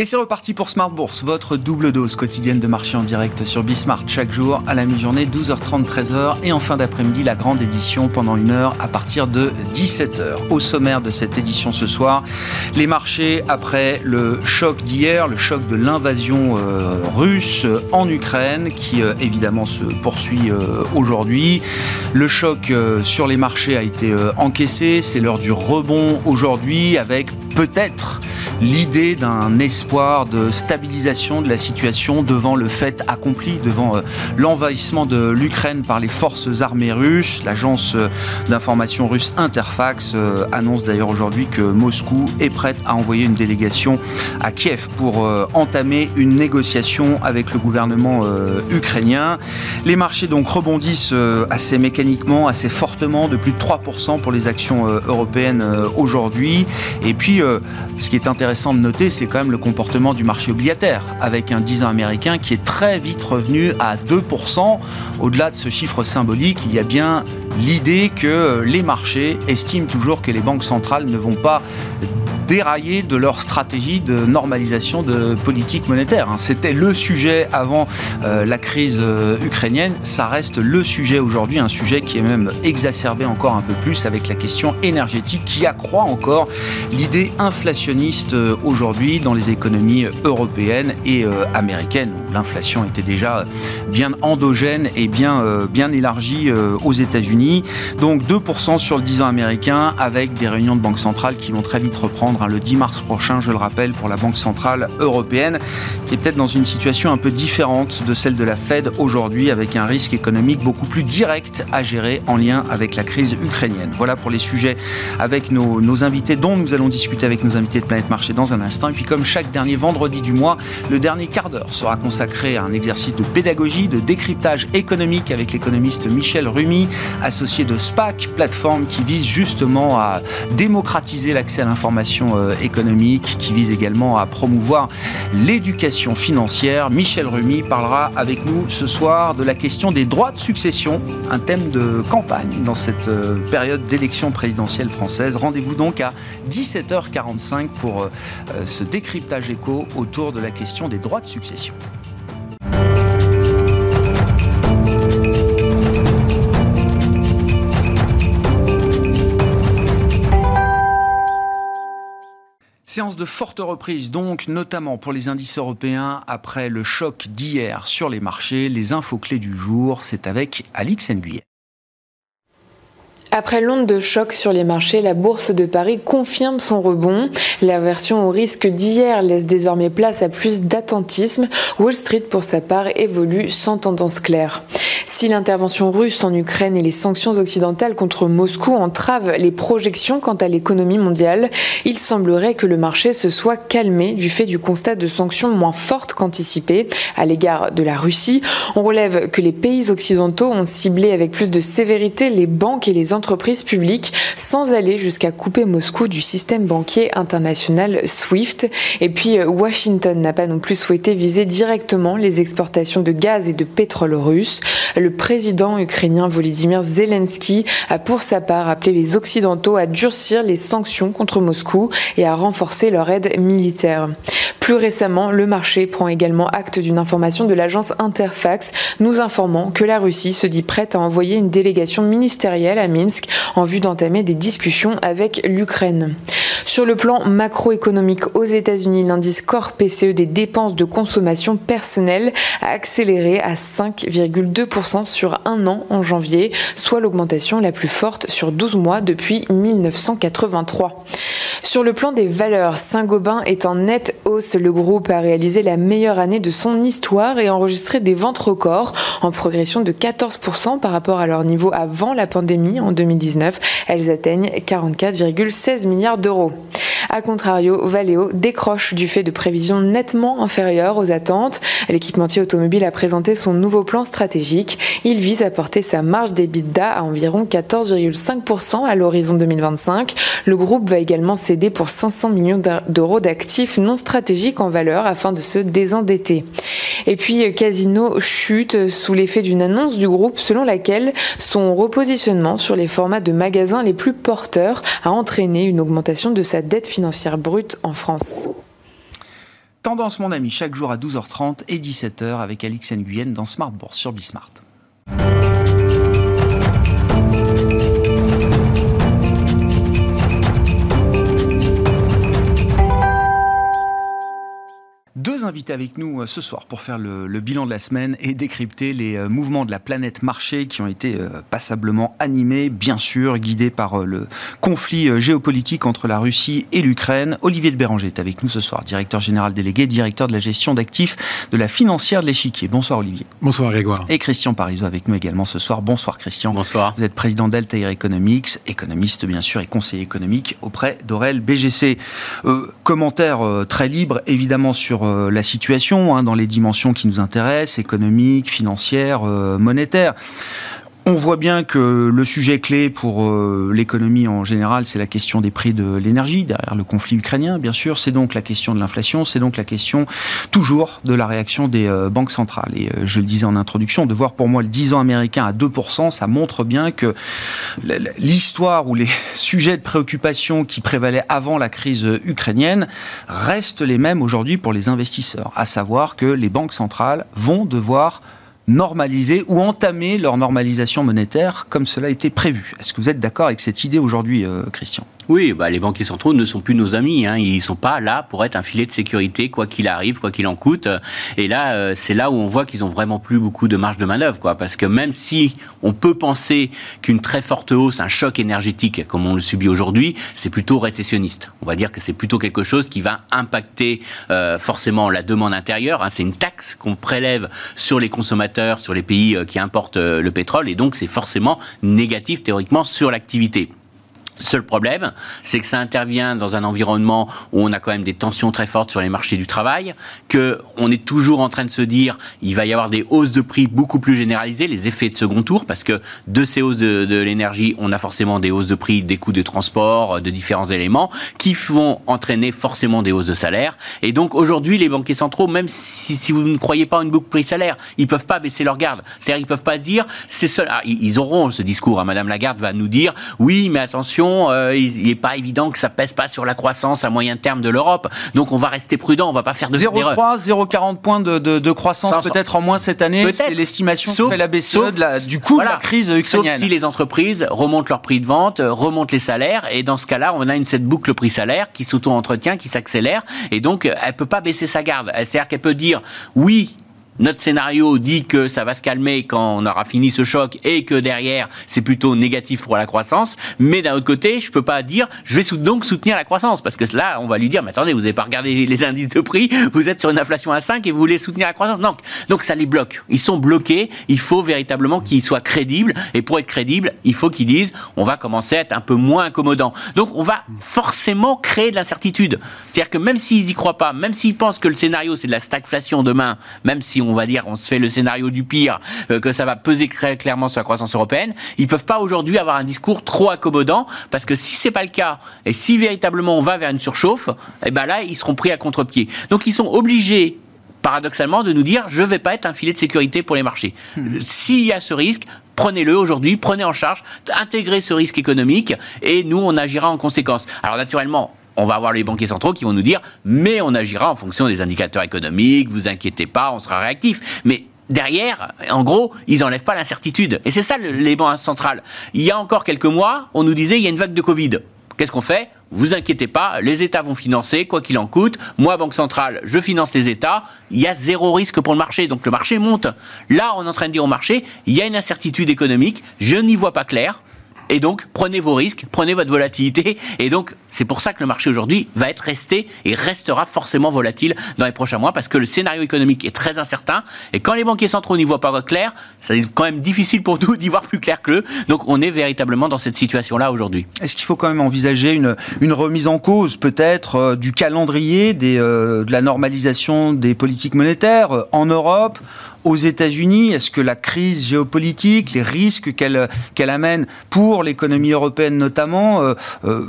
Et c'est reparti pour Smart Bourse, votre double dose quotidienne de marché en direct sur Bismart chaque jour à la mi-journée 12h30 13h et en fin d'après-midi la grande édition pendant une heure à partir de 17h. Au sommaire de cette édition ce soir, les marchés après le choc d'hier, le choc de l'invasion euh, russe en Ukraine qui euh, évidemment se poursuit euh, aujourd'hui. Le choc sur les marchés a été encaissé, c'est l'heure du rebond aujourd'hui avec peut-être l'idée d'un espoir de stabilisation de la situation devant le fait accompli, devant euh, l'envahissement de l'Ukraine par les forces armées russes. L'agence euh, d'information russe Interfax euh, annonce d'ailleurs aujourd'hui que Moscou est prête à envoyer une délégation à Kiev pour entamer une négociation avec le gouvernement ukrainien. Les marchés donc rebondissent assez mécaniquement, assez fortement, de plus de 3% pour les actions européennes aujourd'hui. Et puis, ce qui est intéressant, intéressant de noter, c'est quand même le comportement du marché obligataire, avec un 10 ans américain qui est très vite revenu à 2%. Au-delà de ce chiffre symbolique, il y a bien l'idée que les marchés estiment toujours que les banques centrales ne vont pas dérailler de leur stratégie de normalisation de politique monétaire. Hein. C'était le sujet avant euh, la crise euh, ukrainienne, ça reste le sujet aujourd'hui, un sujet qui est même exacerbé encore un peu plus avec la question énergétique qui accroît encore l'idée inflationniste euh, aujourd'hui dans les économies européennes et américaines l'inflation était déjà bien endogène et bien, bien élargie aux États-Unis. Donc 2% sur le 10 ans américain avec des réunions de banque centrale qui vont très vite reprendre Le 10 mars prochain, je le rappelle, pour la Banque Centrale Européenne, qui est peut-être dans une situation un peu différente de celle de la Fed aujourd'hui, avec un risque économique beaucoup plus direct à gérer en lien avec la crise ukrainienne. Voilà pour les sujets avec nos, nos invités, dont nous allons discuter avec nos invités de Planète Marché dans un instant. Et puis comme chaque dernier vendredi du mois, le dernier quart d'heure sera consacré à un exercice de pédagogie, de décryptage économique avec l'économiste Michel Rumi, associé de SPAC, plateforme qui vise justement à démocratiser l'accès à l'information euh, économique qui vise également à promouvoir l'éducation financière. Michel Rumi parlera avec nous ce soir de la question des droits de succession, un thème de campagne dans cette euh, période d'élection présidentielle française. Rendez-vous donc à 17h45 pour euh, ce décryptage écho autour de la question des droits de succession. Séance de forte reprise, donc, notamment pour les indices européens après le choc d'hier sur les marchés. Les infos clés du jour, c'est avec Alix Nguyen. Après l'onde de choc sur les marchés, la bourse de Paris confirme son rebond. La version au risque d'hier laisse désormais place à plus d'attentisme. Wall Street, pour sa part, évolue sans tendance claire. Si l'intervention russe en Ukraine et les sanctions occidentales contre Moscou entravent les projections quant à l'économie mondiale, il semblerait que le marché se soit calmé du fait du constat de sanctions moins fortes qu'anticipées à l'égard de la Russie. On relève que les pays occidentaux ont ciblé avec plus de sévérité les banques et les publiques sans aller jusqu'à couper Moscou du système banquier international SWIFT. Et puis Washington n'a pas non plus souhaité viser directement les exportations de gaz et de pétrole russe. Le président ukrainien Volodymyr Zelensky a pour sa part appelé les Occidentaux à durcir les sanctions contre Moscou et à renforcer leur aide militaire. Plus récemment, le marché prend également acte d'une information de l'agence Interfax nous informant que la Russie se dit prête à envoyer une délégation ministérielle à Minsk en vue d'entamer des discussions avec l'Ukraine. Sur le plan macroéconomique aux États-Unis, l'indice Core PCE des dépenses de consommation personnelle a accéléré à 5,2% sur un an en janvier, soit l'augmentation la plus forte sur 12 mois depuis 1983. Sur le plan des valeurs, Saint-Gobain est en nette hausse. Le groupe a réalisé la meilleure année de son histoire et enregistré des ventes records en progression de 14% par rapport à leur niveau avant la pandémie en 2019. Elles atteignent 44,16 milliards d'euros. A contrario, Valeo décroche du fait de prévisions nettement inférieures aux attentes. L'équipementier automobile a présenté son nouveau plan stratégique. Il vise à porter sa marge d'EBITDA à environ 14,5% à l'horizon 2025. Le groupe va également céder pour 500 millions d'euros d'actifs non stratégiques en valeur afin de se désendetter. Et puis Casino chute sous l'effet d'une annonce du groupe selon laquelle son repositionnement sur les formats de magasins les plus porteurs a entraîné une augmentation de sa dette financière brute en France. Tendance, mon ami, chaque jour à 12h30 et 17h avec Alix Nguyen dans Smart Bourse sur Bismart. Deux invités avec nous euh, ce soir pour faire le, bilan de la semaine et décrypter les euh, mouvements de la planète marché qui ont été euh, passablement animés, bien sûr, guidés par le conflit géopolitique entre la Russie et l'Ukraine. Olivier de Béranger est avec nous ce soir, directeur général délégué, directeur de la gestion d'actifs de la financière de l'échiquier. Bonsoir Olivier. Bonsoir Grégoire. Et Christian Parizeau avec nous également ce soir. Bonsoir Christian. Bonsoir. Vous êtes président d'Altair Economics, économiste bien sûr et conseiller économique auprès d'Aurel BGC. commentaire très libre évidemment sur euh, la situation hein, dans les dimensions qui nous intéressent, économiques, financières, euh, monétaires. On voit bien que le sujet clé pour euh, l'économie en général, c'est la question des prix de l'énergie, derrière le conflit ukrainien, bien sûr. C'est donc la question de l'inflation, c'est donc la question toujours de la réaction des banques centrales. Et je le disais en introduction, de voir pour moi le 10 ans américain à 2%, ça montre bien que l'histoire ou les sujets de préoccupation qui prévalaient avant la crise ukrainienne restent les mêmes aujourd'hui pour les investisseurs, à savoir que les banques centrales vont devoir normaliser ou entamer leur normalisation monétaire comme cela été prévu. Est-ce que vous êtes d'accord avec cette idée aujourd'hui, euh, Christian? Oui, bah, les banquiers centraux ne sont plus nos amis. Hein. Ils sont pas là pour être un filet de sécurité, quoi qu'il arrive, quoi qu'il en coûte. Et là, euh, c'est là où on voit qu'ils ont vraiment plus beaucoup de marge de manœuvre, quoi. Parce que même si on peut penser qu'une très forte hausse, un choc énergétique, comme on le subit aujourd'hui, c'est plutôt récessionniste. On va dire que c'est plutôt quelque chose qui va impacter euh, forcément la demande intérieure. Hein. C'est une taxe qu'on prélève sur les consommateurs, sur les pays euh, qui importent le pétrole, et donc c'est forcément négatif théoriquement sur l'activité. Seul problème, c'est que ça intervient dans un environnement où on a quand même des tensions très fortes sur les marchés du travail, que on est toujours en train de se dire il va y avoir des hausses de prix beaucoup plus généralisées, les effets de second tour, parce que de ces hausses de, l'énergie, on a forcément des hausses de prix, des coûts de transport, de différents éléments qui vont entraîner forcément des hausses de salaire. Et donc aujourd'hui, les banquiers centraux, même si, vous ne croyez pas en une boucle prix-salaire, ils peuvent pas baisser leur garde. C'est-à-dire ils peuvent pas dire c'est seul. Ah, ils auront ce discours. Hein. Madame Lagarde va nous dire oui, mais attention euh, il n'est pas évident que ça pèse pas sur la croissance à moyen terme de l'Europe. Donc on va rester prudent, on va pas faire de 0,3, 0,40 points de, croissance peut-être en moins cette année. C'est l'estimation que fait la BCE du coût de la crise ukrainienne. Sauf si les entreprises remontent leur prix de vente, remontent les salaires, et dans ce cas-là, on a une cette boucle prix-salaire qui s'auto-entretient, qui s'accélère, et donc elle peut pas baisser sa garde. C'est-à-dire qu'elle peut dire oui notre scénario dit que ça va se calmer quand on aura fini ce choc et que derrière c'est plutôt négatif pour la croissance. Mais d'un autre côté, je peux pas dire je vais donc soutenir la croissance parce que là on va lui dire mais attendez vous n'avez pas regardé les indices de prix, vous êtes sur une inflation à 5 et vous voulez soutenir la croissance. Donc donc ça les bloque. Ils sont bloqués. Il faut véritablement qu'ils soient crédibles et pour être crédibles, il faut qu'ils disent on va commencer à être un peu moins incommodant. Donc on va forcément créer de l'incertitude. C'est-à-dire que même s'ils y croient pas, même s'ils pensent que le scénario c'est de la stagflation demain, même si on on va dire, on se fait le scénario du pire, euh, que ça va peser très clairement sur la croissance européenne, ils peuvent pas aujourd'hui avoir un discours trop accommodant, parce que si c'est pas le cas, et si véritablement on va vers une surchauffe, eh ben là, ils seront pris à contre-pied. Donc ils sont obligés paradoxalement, de nous dire je ne vais pas être un filet de sécurité pour les marchés. Hmm. S'il y a ce risque, prenez-le aujourd'hui, prenez en charge, intégrez ce risque économique et nous, on agira en conséquence. Alors naturellement, on va avoir les banquiers centraux qui vont nous dire, mais on agira en fonction des indicateurs économiques, vous inquiétez pas, on sera réactif. Mais derrière, en gros, ils n'enlèvent pas l'incertitude. Et c'est ça banques centrales. Il y a encore quelques mois, on nous disait il y a une vague de Covid. Qu'est-ce qu'on fait? Vous inquiétez pas, les États vont financer, quoi qu'il en coûte. Moi, Banque Centrale, je finance les États. Il y a zéro risque pour le marché. Donc le marché monte. Là, on est en train de dire au marché, il y a une incertitude économique. Je n'y vois pas clair. Et donc, prenez vos risques, prenez votre volatilité. Et donc, c'est pour ça que le marché aujourd'hui va être resté et restera forcément volatile dans les prochains mois parce que le scénario économique est très incertain. Et quand les banquiers centraux n'y voient pas clair, c'est quand même difficile pour nous d'y voir plus clair qu'eux. Donc, on est véritablement dans cette situation-là aujourd'hui. Est-ce qu'il faut quand même envisager une, remise en cause, peut-être, euh, du calendrier euh, de la normalisation des politiques monétaires euh, en Europe aux États-Unis Est-ce que la crise géopolitique, les risques qu'elle qu'elle amène pour l'économie européenne notamment, euh, euh,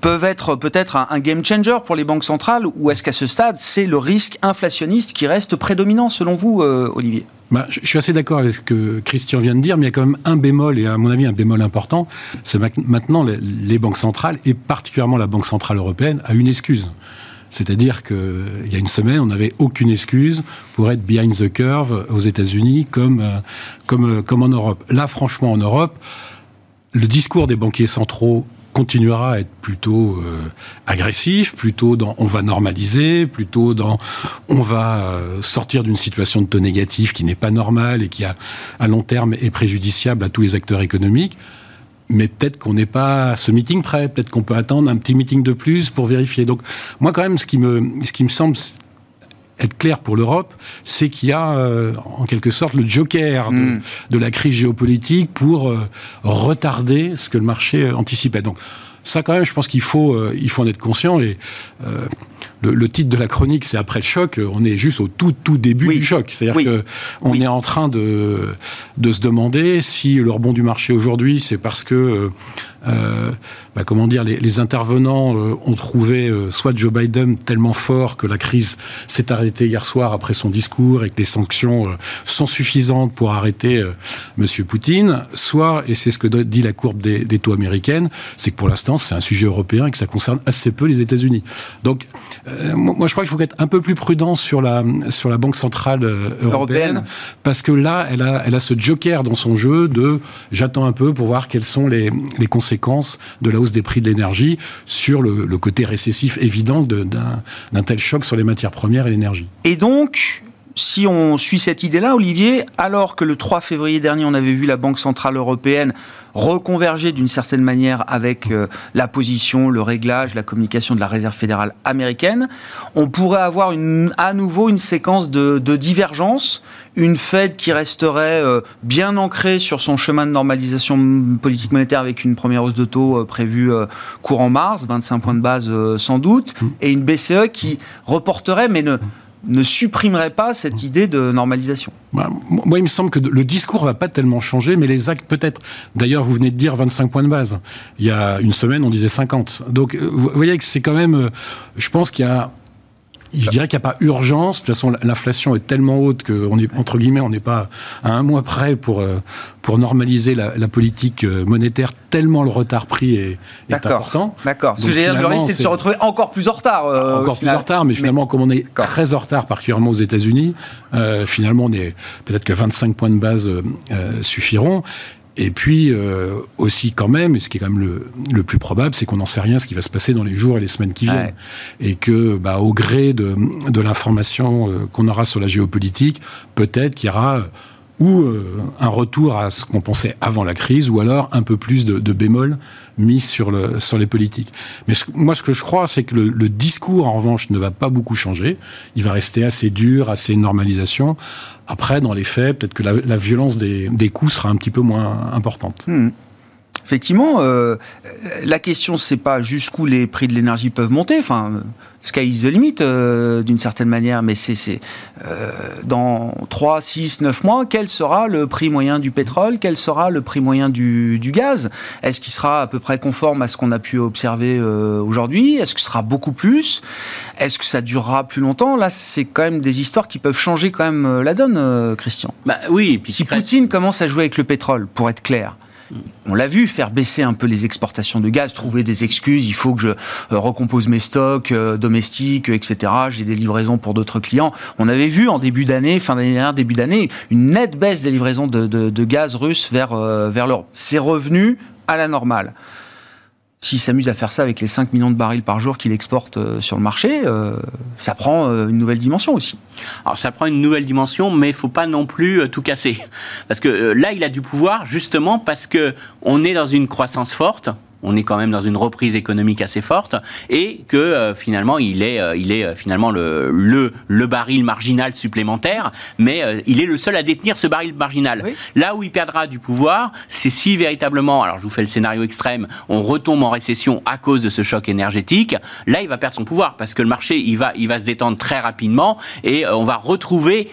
peuvent être peut-être un, game changer pour les banques centrales Ou est-ce qu'à ce stade, c'est le risque inflationniste qui reste prédominant selon vous, euh, Olivier? Bah, je suis assez d'accord avec ce que Christian vient de dire, mais il y a quand même un bémol, et à mon avis un bémol important, c'est maintenant les banques centrales, et particulièrement la Banque Centrale Européenne, a une excuse C'est-à-dire qu'il y a une semaine, on n'avait aucune excuse pour être behind the curve aux États-Unis comme, euh, comme, euh, comme en Europe. Là, franchement, en Europe, le discours des banquiers centraux continuera à être plutôt euh, agressif, plutôt dans on va normaliser, plutôt dans on va sortir d'une situation de taux négatif qui n'est pas normale et qui a, à long terme est préjudiciable à tous les acteurs économiques mais peut-être qu'on n'est pas à ce meeting prêt, peut-être qu'on peut attendre un petit meeting de plus pour vérifier. Donc moi quand même, ce qui me, ce qui me semble être clair pour l'Europe, c'est qu'il y a euh, en quelque sorte le joker de, hmm. la crise géopolitique pour euh, retarder ce que le marché anticipait. Donc ça quand même, je pense qu'il faut, euh, il faut en être conscient. Et le, titre de la chronique, c'est après le choc. On est juste au tout tout début du choc. C'est-à-dire qu'on que on est en train de de se demander si le rebond du marché aujourd'hui, c'est parce que euh, bah, comment dire, les, intervenants euh, ont trouvé euh, soit Joe Biden tellement fort que la crise s'est arrêtée hier soir après son discours et que les sanctions sont suffisantes pour arrêter Monsieur Poutine, soit, et c'est ce que dit la courbe des, taux américaines, c'est que pour l'instant c'est un sujet européen et que ça concerne assez peu les États-Unis. Donc, moi je crois qu'il faut être un peu plus prudent sur la sur la banque centrale européenne, parce que là, elle a elle a ce joker dans son jeu de j'attends un peu pour voir quelles sont les, les conséquences de la hausse des prix de l'énergie sur le, côté récessif évident d'un tel choc sur les matières premières et l'énergie. Et donc, si on suit cette idée-là, Olivier, alors que le 3 février dernier, on avait vu la Banque Centrale Européenne reconverger d'une certaine manière avec euh, la position, le réglage, la communication de la Réserve fédérale américaine, on pourrait avoir une, à nouveau une séquence de, de divergence, une Fed qui resterait euh, bien ancrée sur son chemin de normalisation politique monétaire avec une première hausse de taux euh, prévue courant mars, 25 points de base sans doute, mmh. et une BCE qui reporterait, mais ne ne supprimerait pas cette idée de normalisation bah, Moi, il me semble que le discours va pas tellement changer, mais les actes peut-être. D'ailleurs, vous venez de dire 25 points de base. Il y a une semaine, on disait 50. Donc, euh, vous voyez que c'est quand même. Euh, je pense qu'il y a je dirais qu'il n'y a pas urgence. De toute façon, l'inflation est tellement haute qu'on est, entre guillemets, on n'est pas à un mois près pour, euh, pour normaliser la, politique euh, monétaire, tellement le retard pris est, important. D'accord. Ce que j'ai dire, c'est de se retrouver encore plus en retard. Euh, encore plus en retard, mais finalement, comme on est très en retard, particulièrement aux États-Unis, finalement, on est peut-être que 25 points de base suffiront. Et puis euh, aussi quand même, et ce qui est quand même le, le plus probable, c'est qu'on n'en sait rien ce qui va se passer dans les jours et les semaines qui viennent. Et que bah, au gré de, de l'information euh, qu'on aura sur la géopolitique, peut-être qu'il y aura ou euh, un retour à ce qu'on pensait avant la crise, ou alors un peu plus de, bémol mis sur, le, sur les politiques. Mais moi, ce que je crois, c'est que le, discours, en revanche, ne va pas beaucoup changer. Il va rester assez dur, assez normalisation. Après, dans les faits, peut-être que la, la violence des, des, coups sera un petit peu moins importante. Hmm. Effectivement, euh, la question c'est pas jusqu'où les prix de l'énergie peuvent monter. Enfin, sky is the limit euh, d'une certaine manière, mais c'est euh, dans 3, 6, 9 mois, quel sera le prix moyen du pétrole? Quel sera le prix moyen du, du gaz? Est-ce qu'il sera à peu près conforme à ce qu'on a pu observer euh, aujourd'hui? Est-ce que ce sera beaucoup plus? Est-ce que ça durera plus longtemps? Là, c'est quand même des histoires qui peuvent changer quand même la donne, Christian. Bah oui. Puis si Poutine commence à jouer avec le pétrole, pour être clair, on l'a vu faire baisser un peu les exportations de gaz, trouver des excuses, il faut que je euh, recompose mes stocks euh, domestiques, etc. J'ai des livraisons pour d'autres clients. On avait vu en début d'année, fin d'année dernière, début d'année, une nette baisse des livraisons de, gaz russe vers, euh, vers l'Europe. C'est revenu à la normale s'il s'amuse à faire ça avec les 5 millions de barils par jour qu'il exporte euh, sur le marché, euh, ça prend euh, une nouvelle dimension aussi. Alors ça prend une nouvelle dimension, mais il faut pas non plus tout casser. Parce que là, il a du pouvoir justement parce que on est dans une croissance forte on est quand même dans une reprise économique assez forte et que euh, finalement il est, euh, il est euh, finalement le, le, le, baril marginal supplémentaire, mais il est le seul à détenir ce baril marginal. Là où il perdra du pouvoir, c'est si véritablement, alors je vous fais le scénario extrême, on retombe en récession à cause de ce choc énergétique, là il va perdre son pouvoir parce que le marché il va, il va se détendre très rapidement et on va retrouver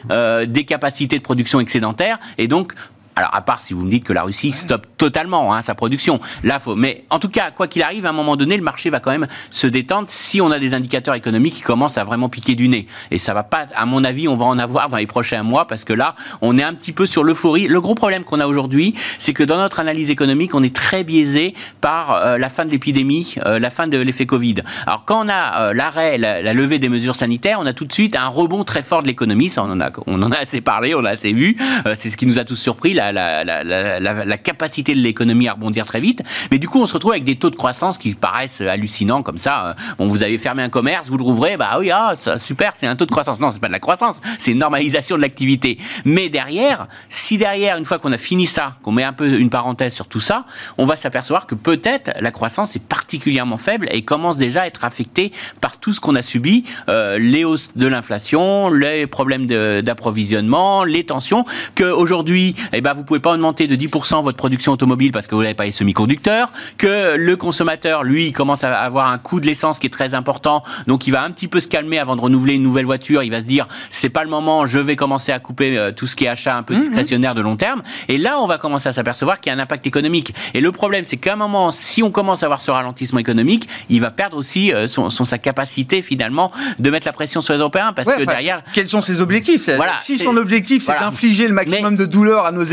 des capacités de production excédentaires et donc Alors, à part si vous me dites que la Russie stoppe totalement hein, sa production. Là, faut. Mais en tout cas, quoi qu'il arrive, à un moment donné, le marché va quand même se détendre si on a des indicateurs économiques qui commencent à vraiment piquer du nez. Et ça va pas, à mon avis, on va en avoir dans les prochains mois parce que là, on est un petit peu sur l'euphorie. Le gros problème qu'on a aujourd'hui, c'est que dans notre analyse économique, on est très biaisé par euh, la fin de l'épidémie, euh, la fin de l'effet Covid. Alors, quand on a euh, l'arrêt, la, la, levée des mesures sanitaires, on a tout de suite un rebond très fort de l'économie. Ça, on en a, on en a assez parlé, on a assez vu. c'est ce qui nous a tous surpris, la, la, capacité de l'économie à rebondir très vite. Mais du coup, on se retrouve avec des taux de croissance qui paraissent hallucinants comme ça. Bon, vous avez fermé un commerce, vous le rouvrez, bah oui, ah, super, c'est un taux de croissance. Non, c'est pas de la croissance, c'est une normalisation de l'activité. Mais derrière, si derrière, une fois qu'on a fini ça, qu'on met un peu une parenthèse sur tout ça, on va s'apercevoir que peut-être la croissance est particulièrement faible et commence déjà à être affectée par tout ce qu'on a subi, euh, les hausses de l'inflation, les problèmes d'approvisionnement, les tensions, qu'aujourd'hui, eh ben, vous pouvez pas augmenter de 10% votre production automobile parce que vous n'avez pas les semi-conducteurs, que le consommateur, lui, commence à avoir un coût de l'essence qui est très important, donc il va un petit peu se calmer avant de renouveler une nouvelle voiture, il va se dire, c'est pas le moment, je vais commencer à couper euh, tout ce qui est achat un peu mhm. discrétionnaire de long terme, et là, on va commencer à s'apercevoir qu'il y a un impact économique. Et le problème, c'est qu'à un moment, si on commence à avoir ce ralentissement économique, il va perdre aussi euh, son, sa capacité finalement de mettre la pression sur les Européens, parce que derrière... Quels sont ses objectifs? Voilà, Si son objectif, c'est d'infliger le maximum de douleur à nos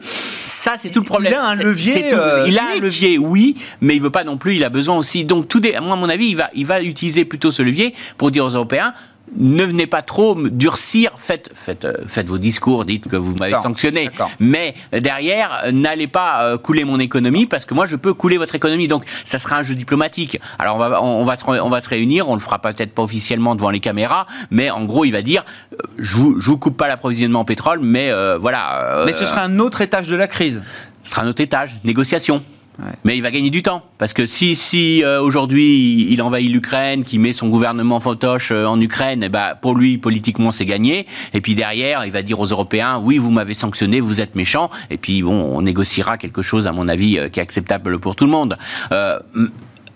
Ça, c'est tout le problème. Il a un levier. Euh, il a un levier, oui, mais il veut pas non plus. Il a besoin aussi. Donc, tout des, moi, à mon avis, il va, il va utiliser plutôt ce levier pour dire aux Européens ne venez pas trop durcir, faites, faites, euh, faites vos discours, dites que vous m'avez sanctionné, mais derrière, n'allez pas euh, couler mon économie parce que moi je peux couler votre économie. Donc ça sera un jeu diplomatique. Alors on va, on, va, se, on va se réunir, on le fera peut-être pas officiellement devant les caméras, mais en gros il va dire, euh, je vous, je vous coupe pas l'approvisionnement en pétrole, mais voilà. mais ce sera un autre étage de la crise. Ce sera un autre étage, négociation. Mais il va gagner du temps. Parce que si, si euh, aujourd'hui il envahit l'Ukraine, qui met son gouvernement fantoche euh, en Ukraine, eh ben, pour lui, politiquement, c'est gagné. Et puis derrière, il va dire aux Européens, oui, vous m'avez sanctionné, vous êtes méchants. Et puis bon, on négociera quelque chose, à mon avis, euh, qui est acceptable pour tout le monde. de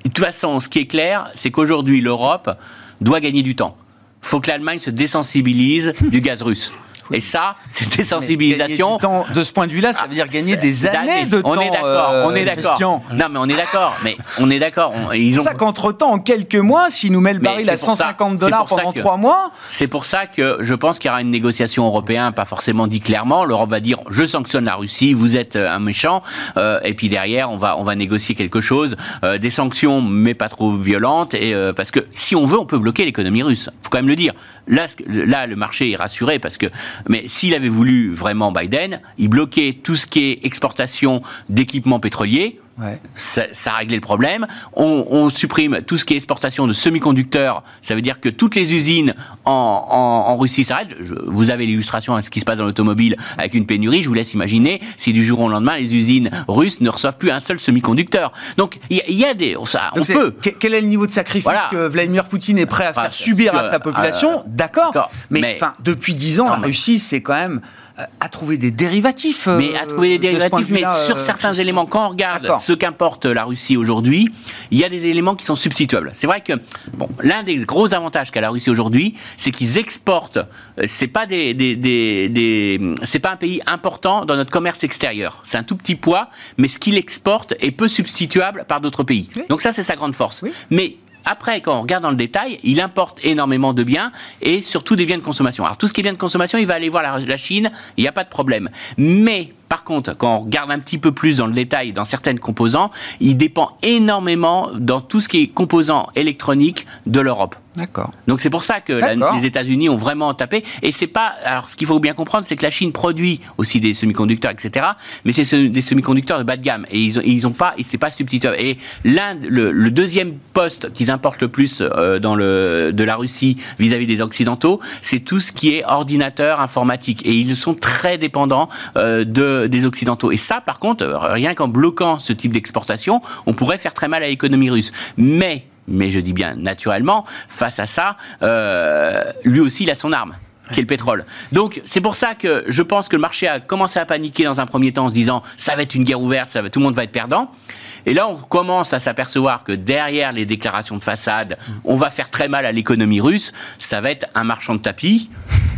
toute façon, ce qui est clair, c'est qu'aujourd'hui, l'Europe doit gagner du temps. Faut que l'Allemagne se désensibilise du gaz russe. Et ça, cette désensibilisation. de ce point de vue-là, ça veut dire gagner des années de on temps. Est d'accord, on est d'accord. Non, mais on est d'accord. Mais on est d'accord. Ils ont. ça qu'entre temps, en quelques mois, s'ils nous met le baril à 150 dollars pendant trois mois. C'est pour ça que je pense qu'il y aura une négociation européenne, pas forcément dit clairement. L'Europe va dire je sanctionne la Russie, vous êtes euh, un méchant. Euh, et puis derrière, on va on va négocier quelque chose, euh, des sanctions, mais pas trop violentes. Et parce que si on veut, on peut bloquer l'économie russe. Faut quand même le dire. Là, là, le marché est rassuré parce que mais s'il avait voulu vraiment Biden, il bloquait tout ce qui est exportation d'équipements pétroliers ça, ça, a réglé le problème. On, supprime tout ce qui est exportation de semi-conducteurs. Ça veut dire que toutes les usines en, Russie s'arrêtent. vous avez l'illustration à ce qui se passe dans l'automobile avec une pénurie. Je vous laisse imaginer si du jour au lendemain les usines russes ne reçoivent plus un seul semi-conducteur. Donc il y, a des, ça, on peut. Quel est le niveau de sacrifice que Vladimir Poutine est prêt à faire subir à sa population? euh, D'accord. Mais, depuis dix ans, la Russie, c'est quand même à trouver des dérivatifs. mais à trouver des euh, dérivatifs, mais sur euh, certains éléments, quand on regarde ce qu'importe la Russie aujourd'hui, il y a des éléments qui sont substituables. C'est vrai que bon, l'un des gros avantages qu'a la Russie aujourd'hui, c'est qu'ils exportent. Euh, c'est pas des, des, des, c'est pas un pays important dans notre commerce extérieur. C'est un tout petit poids, mais ce qu'il exporte est peu substituable par d'autres pays. Donc ça, c'est sa grande force. Mais après, quand on regarde dans le détail, il importe énormément de biens et surtout des biens de consommation. Alors tout ce qui est biens de consommation, il va aller voir la, Chine, il n'y a pas de problème. Mais par contre, quand on regarde un petit peu plus dans le détail, dans certaines composants, il dépend énormément dans tout ce qui est composants électroniques de l'Europe. D'accord. Donc c'est pour ça que les États-Unis ont vraiment tapé. Et c'est pas. Alors ce qu'il faut bien comprendre, c'est que la Chine produit aussi des semi-conducteurs, etc. Mais c'est des semi-conducteurs de bas de gamme et ils ont, ils ont pas. Et c'est pas substituable. Et l'un, le, deuxième poste qu'ils importent le plus euh, dans le de la Russie vis-à-vis des occidentaux, c'est tout ce qui est ordinateur informatique. Et ils sont très dépendants euh, de des occidentaux. Et ça, par contre, rien qu'en bloquant ce type d'exportation, on pourrait faire très mal à l'économie russe. Mais mais je dis bien naturellement, face à ça, euh, lui aussi, il a son arme qui est le pétrole. Donc c'est pour ça que je pense que le marché a commencé à paniquer dans un premier temps en se disant ça va être une guerre ouverte, ça va, tout le monde va être perdant. Et là, on commence à s'apercevoir que derrière les déclarations de façade, on va faire très mal à l'économie russe. Ça va être un marchand de tapis.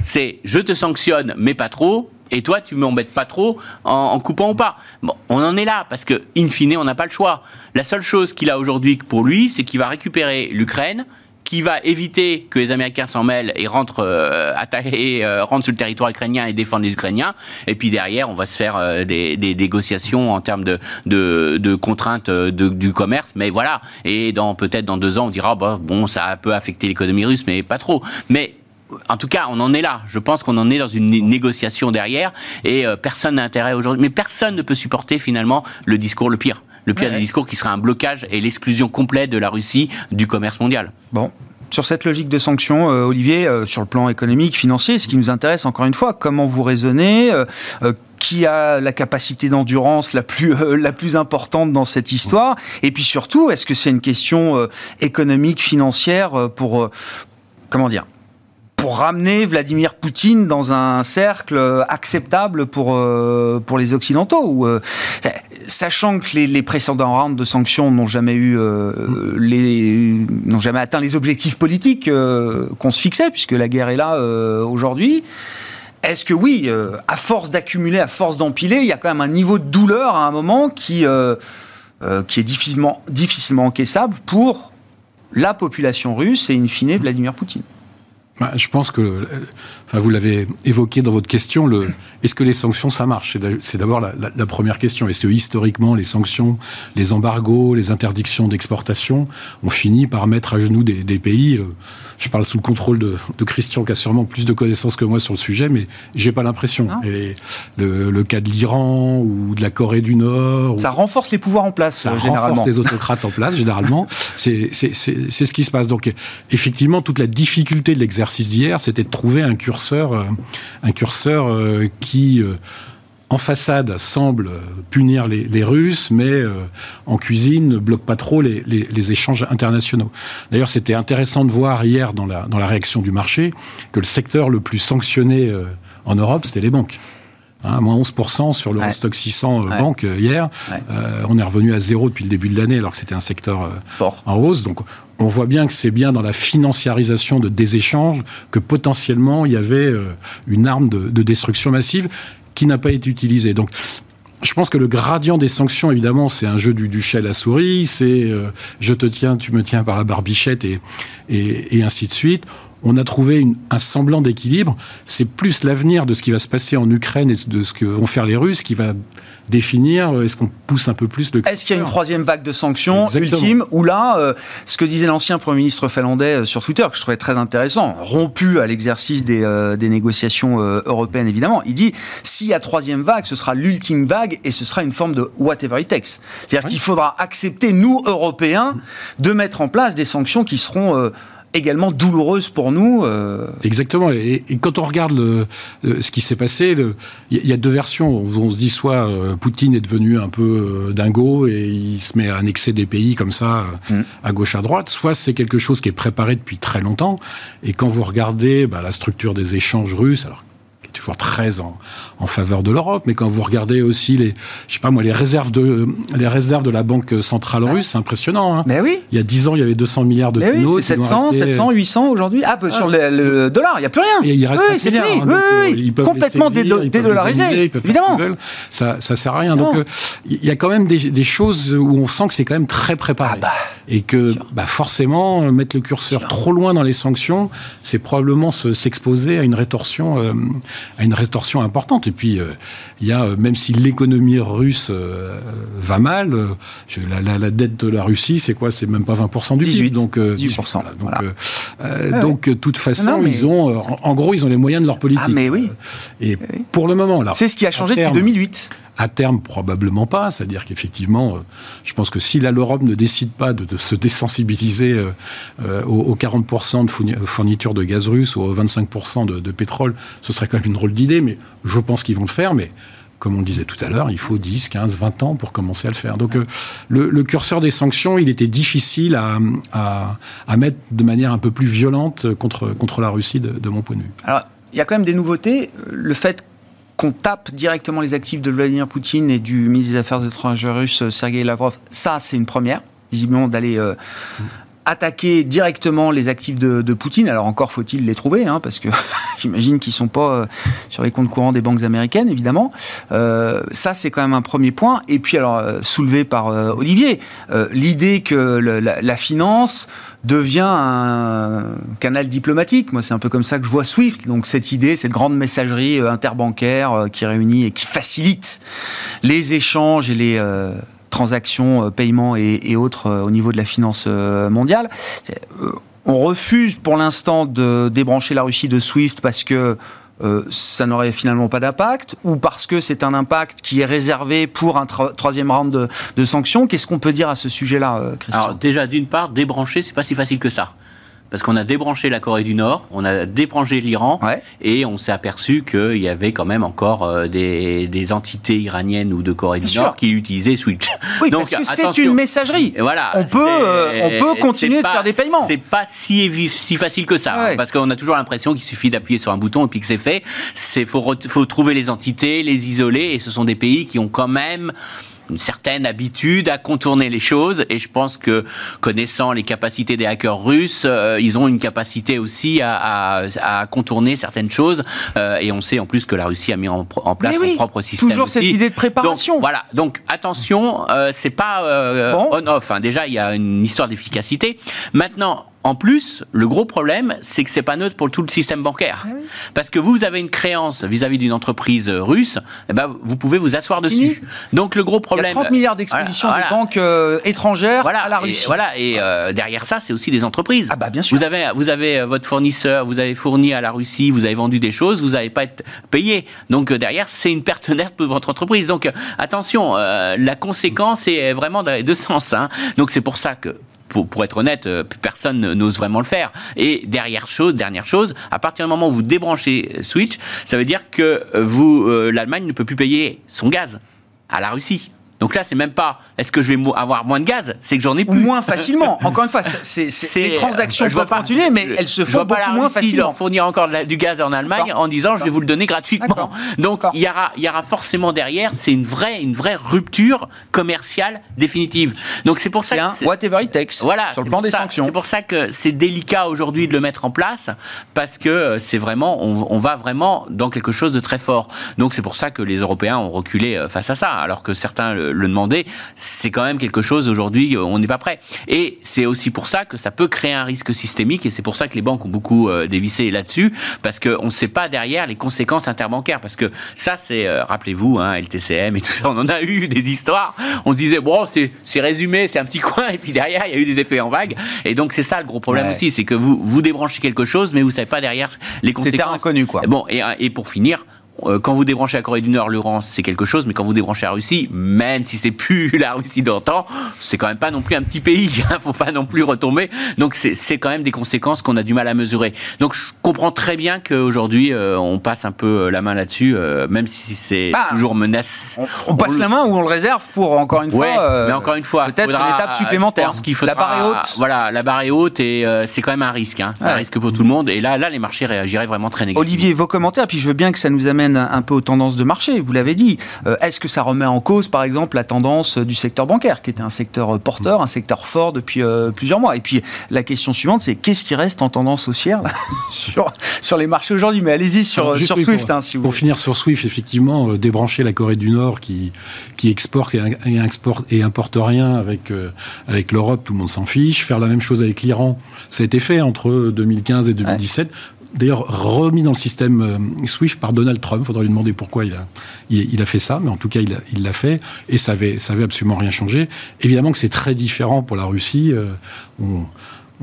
C'est je te sanctionne, mais pas trop Et toi, tu m'embêtes pas trop en, coupant ou pas. Bon, on en est là parce que, in fine, on n'a pas le choix. La seule chose qu'il a aujourd'hui pour lui, c'est qu'il va récupérer l'Ukraine, qui va éviter que les Américains s'en mêlent et rentrent, euh, attaquer, euh, rentrent sur le territoire ukrainien et défendent les Ukrainiens. Et puis derrière, on va se faire euh, des, négociations en termes de, contraintes du commerce. Mais voilà. Et dans peut-être dans deux ans, on dira bon, ça a un peu affecté l'économie russe, mais pas trop. Mais en tout cas, on en est là. Je pense qu'on en est dans une négociation derrière et personne n'a intérêt aujourd'hui. Mais personne ne peut supporter finalement le discours le pire le pire des discours qui sera un blocage et l'exclusion complète de la Russie du commerce mondial. Bon, sur cette logique de sanctions, euh, Olivier, euh, sur le plan économique, financier, ce qui nous intéresse encore une fois, comment vous raisonnez euh, qui a la capacité d'endurance la plus la plus importante dans cette histoire? Et puis surtout est-ce que c'est une question économique financière pour comment dire pour ramener Vladimir Poutine dans un cercle acceptable pour, euh, pour les Occidentaux. Euh, sachant que les, les, précédents rounds de sanctions n'ont jamais eu euh, jamais atteint les objectifs politiques qu'on se fixait, puisque la guerre est là aujourd'hui. Est-ce que oui, à force d'accumuler, à force d'empiler, il y a quand même un niveau de douleur à un moment qui, qui est difficilement, difficilement encaissable pour la population russe et in fine Vladimir Poutine? Je pense que, enfin, vous l'avez évoqué dans votre question, le, est-ce que les sanctions, ça marche? C'est d'abord la, la, première question. Est-ce que historiquement, les sanctions, les embargos, les interdictions d'exportation ont fini par mettre à genoux des, des pays? Je parle sous le contrôle de, de, Christian, qui a sûrement plus de connaissances que moi sur le sujet, mais j'ai pas l'impression. Et le, le, cas de l'Iran ou de la Corée du Nord... Ça renforce les pouvoirs en place, ça généralement. renforce les autocrates en place, généralement. C'est ce qui se passe. Donc, effectivement, toute la difficulté de l'exercice d'hier, c'était de trouver un curseur, euh, un curseur euh, qui euh, en façade semble punir les, Russes, mais en cuisine ne bloque pas trop les, échanges internationaux. D'ailleurs, c'était intéressant de voir hier dans la réaction du marché que le secteur le plus sanctionné en Europe, c'était les banques. Hein, moins 11% sur le stock 600 banques hier. on est revenu à zéro depuis le début de l'année, alors que c'était un secteur en hausse. Donc, on voit bien que c'est bien dans la financiarisation de des échanges que potentiellement il y avait euh, une arme de, destruction massive qui n'a pas été utilisée. Donc, je pense que le gradient des sanctions, évidemment, c'est un jeu du, du à la souris, c'est euh, je te tiens, tu me tiens par la barbichette et, et, ainsi de suite. On a trouvé un semblant d'équilibre. C'est plus l'avenir de ce qui va se passer en Ukraine et de ce que vont faire les Russes qui va définir euh, Est-ce qu'on pousse un peu plus le Est-ce qu'il y a une troisième vague de sanctions ultime Ou là, euh, ce que disait l'ancien Premier ministre finlandais euh, sur Twitter, que je trouvais très intéressant, rompu à l'exercice des, des, négociations européennes évidemment, il dit s'il y a troisième vague, ce sera l'ultime vague et ce sera une forme de whatever it takes. C'est-à-dire qu'il faudra accepter, nous, Européens, de mettre en place des sanctions qui seront également douloureuse pour nous. Euh. Exactement. Et, quand on regarde le, euh, ce qui s'est passé, il y, a deux versions. On, se dit soit euh, Poutine est devenu un peu dingo et il se met à annexer des pays comme ça mm. à gauche à droite, soit c'est quelque chose qui est préparé depuis très longtemps. Et quand vous regardez bah, la structure des échanges russes, alors toujours très en, en faveur de l'Europe, mais quand vous regardez aussi les, je sais pas moi, les réserves de, les réserves de la Banque centrale russe, c'est impressionnant. Hein. Mais oui. Il y a 10 ans, il y avait 200 milliards de mais oui, c'est 700, 700, 800 aujourd'hui. Ah, bah, sur le, dollar, il n'y a plus rien. il reste oui, c'est fini. Hein, oui, euh, ils peuvent complètement dédollarisé. Évidemment. Ça, ça sert à rien. Donc, euh, il y a quand même des, des, choses où on sent que c'est quand même très préparé. Ah bah, et que, bah, forcément, mettre le curseur trop loin dans les sanctions, c'est probablement s'exposer à une rétorsion, euh, à une rétorsion importante. Et puis, euh, il y a, euh, même si l'économie russe euh, va mal, la, dette de la Russie, c'est quoi? C'est même pas 20% du PIB. Donc, 18%. Donc, de toute façon, ils ont, en, gros, ils ont les moyens de leur politique. Ah, mais oui. Et pour le moment, là. C'est ce qui a changé depuis 2008. À terme, probablement pas. C'est-à-dire qu'effectivement, je pense que si l'Europe ne décide pas de, se désensibiliser aux, 40% de fourniture de gaz russe ou aux 25% de, pétrole, ce serait quand même une drôle d'idée, mais je pense qu'ils vont le faire. Mais comme on le disait tout à l'heure, il faut 10, 15, 20 ans pour commencer à le faire. Donc le, curseur des sanctions, il était difficile à, à, mettre de manière un peu plus violente contre, contre la Russie, de, de mon point de vue. Alors, il y a quand même des nouveautés. Le fait qu'on tape directement les actifs de Vladimir Poutine et du ministre des Affaires étrangères russe Sergei Lavrov, ça c'est une première, visiblement d'aller euh, attaquer directement les actifs de, Poutine. Alors encore faut-il les trouver, hein, parce que j'imagine qu'ils sont pas euh, sur les comptes courants des banques américaines, évidemment. Euh, ça, c'est quand même un premier point. Et puis, alors, euh, soulevé par euh, Olivier, l'idée que la, la finance devient un canal diplomatique. Moi, c'est un peu comme ça que je vois SWIFT. Donc, cette idée, cette grande messagerie interbancaire qui réunit et qui facilite les échanges et les transactions, euh, paiements et, autres euh, au niveau de la finance euh, mondiale. On refuse pour l'instant de débrancher la Russie de SWIFT parce que ça n'aurait finalement pas d'impact ou parce que c'est un impact qui est réservé pour un tro- troisième round de, sanctions. Qu'est-ce qu'on peut dire à ce sujet-là, Christian? Alors déjà, d'une part, débrancher, c'est pas si facile que ça. Parce qu'on a débranché la Corée du Nord, on a débranché l'Iran, Ouais. et on s'est aperçu qu'il y avait quand même encore euh, des, des entités iraniennes ou de Corée Bien du sûr. Nord qui utilisaient SWIFT. Oui, Donc, parce que c'est une messagerie. Voilà, On peut, euh, on peut continuer c'est de pas- faire des paiements. C'est pas si, facile que ça, hein, parce qu'on a toujours l'impression qu'il suffit d'appuyer sur un bouton et puis que c'est fait. C'est faut, faut trouver les entités, les isoler, et ce sont des pays qui ont quand même une certaine habitude à contourner les choses et je pense que connaissant les capacités des hackers russes euh, ils ont une capacité aussi à, à- à contourner certaines choses euh, et on sait en plus que la Russie a mis en, en place Mais son oui, propre système toujours cette idée de préparation. Donc, voilà, donc attention, euh, c'est pas euh, Bon. on-off. hein. Déjà, il y a une histoire d'efficacité. Maintenant, en plus, le gros problème, c'est que c'est pas neutre pour tout le système bancaire. Ah Parce que vous avez une créance vis-à-vis d'une entreprise russe, eh ben, vous pouvez vous asseoir dessus. Donc le gros Il y problème. a 30 milliards d'expositions Voilà, des voilà. banques euh, étrangères Voilà, à la et, Russie. voilà, et euh, derrière ça, c'est aussi des entreprises. Ah bah, bien sûr. Vous avez, vous avez euh, votre fournisseur, vous avez fourni à la Russie, vous avez vendu des choses, vous n'allez pas être payé. Donc derrière, c'est une perte nette pour votre entreprise. Donc attention, euh, la conséquence est vraiment dans les deux sens. hein. Donc c'est pour ça que pour, être honnête, euh, personne n'ose vraiment le faire. Et derrière chose, dernière chose, à partir du moment où vous débranchez Switch, ça veut dire que euh, euh, l'Allemagne ne peut plus payer son gaz à la Russie. Donc là, c'est même pas est-ce que je vais avoir moins de gaz, c'est que j'en ai Ou plus. moins facilement. Encore une fois, c'est- les transactions euh, je peuvent pas- continuer, mais je- elles se font beaucoup moins Russie facilement. leur fournir encore de la- du gaz en Allemagne en disant je vais vous le donner gratuitement. Donc il y aura, il y aura forcément derrière, c'est une vraie, une vraie rupture commerciale définitive. Donc c'est pour ça C'est un whatever it takes voilà, sur le plan des ça- sanctions. C'est pour ça que c'est délicat aujourd'hui de le mettre en place parce que euh, c'est vraiment, on, on va vraiment dans quelque chose de très fort. Donc c'est pour ça que les Européens ont reculé euh, face à ça, alors que certains le, demandaient. C'est quand même quelque chose aujourd'hui, on n'est pas prêt. Et c'est aussi pour ça que ça peut créer un risque systémique et c'est pour ça que les banques ont beaucoup euh, dévissé là-dessus parce qu'on ne sait pas derrière les conséquences interbancaires. Parce que ça, c'est, euh, rappelez-vous, hein, LTCM et tout ça, on en a eu des histoires. On se disait, bon, c'est, c'est résumé, c'est un petit coin, et puis derrière, il y a eu des effets en vague. Et donc, c'est ça le gros problème Ouais. aussi, c'est que vous, vous débranchez quelque chose, mais vous savez pas derrière les conséquences. terrain inconnu, quoi. Bon, et, et pour finir, quand vous débranchez la Corée du Nord, l'Uran, c'est quelque chose, mais quand vous débranchez la Russie, même si c'est plus la Russie d'antan, c'est quand même pas non plus un petit pays, hein, faut pas non plus retomber. Donc c'est quand même des conséquences qu'on a du mal à mesurer. Donc je comprends très bien qu'aujourd'hui euh, on passe un peu euh, la main là-dessus, euh, même si c'est Bah, toujours menace. On, on passe la main ou on le réserve pour, encore une fois, euh, mais encore une fois, peut-être une étape supplémentaire. qu'il la faudra- barre est haute. Voilà, la barre est haute et euh, c'est quand même un risque. Hein. C'est un risque pour tout le monde. Et là, là, les marchés réagiraient vraiment très négativement. Olivier, vos commentaires, puis je veux bien que ça nous amène un peu aux tendances de marché, vous l'avez dit. Euh, Est-ce que ça remet en cause, par exemple, la tendance du secteur bancaire, qui était un secteur euh, porteur, un secteur fort depuis euh, plusieurs mois? Et puis la question suivante, c'est qu'est-ce qui reste en tendance haussière là, sur, sur les marchés aujourd'hui? Mais allez-y sur, sur oui, Swift, pour, hein, si vous pour finir sur Swift, effectivement, euh, débrancher la Corée du Nord qui, qui exporte et, et exporte et importe rien avec, avec l'Europe, tout le monde s'en fiche. Faire la même chose avec l'Iran, ça a été fait entre 2015 et 2017. D'ailleurs, remis dans le système euh, SWIFT par Donald Trump. Faudrait lui demander pourquoi il a, il, il a fait ça, mais en tout cas, il il l'a fait et ça avait, ça avait absolument rien changé. Évidemment que c'est très différent pour la Russie. euh, on,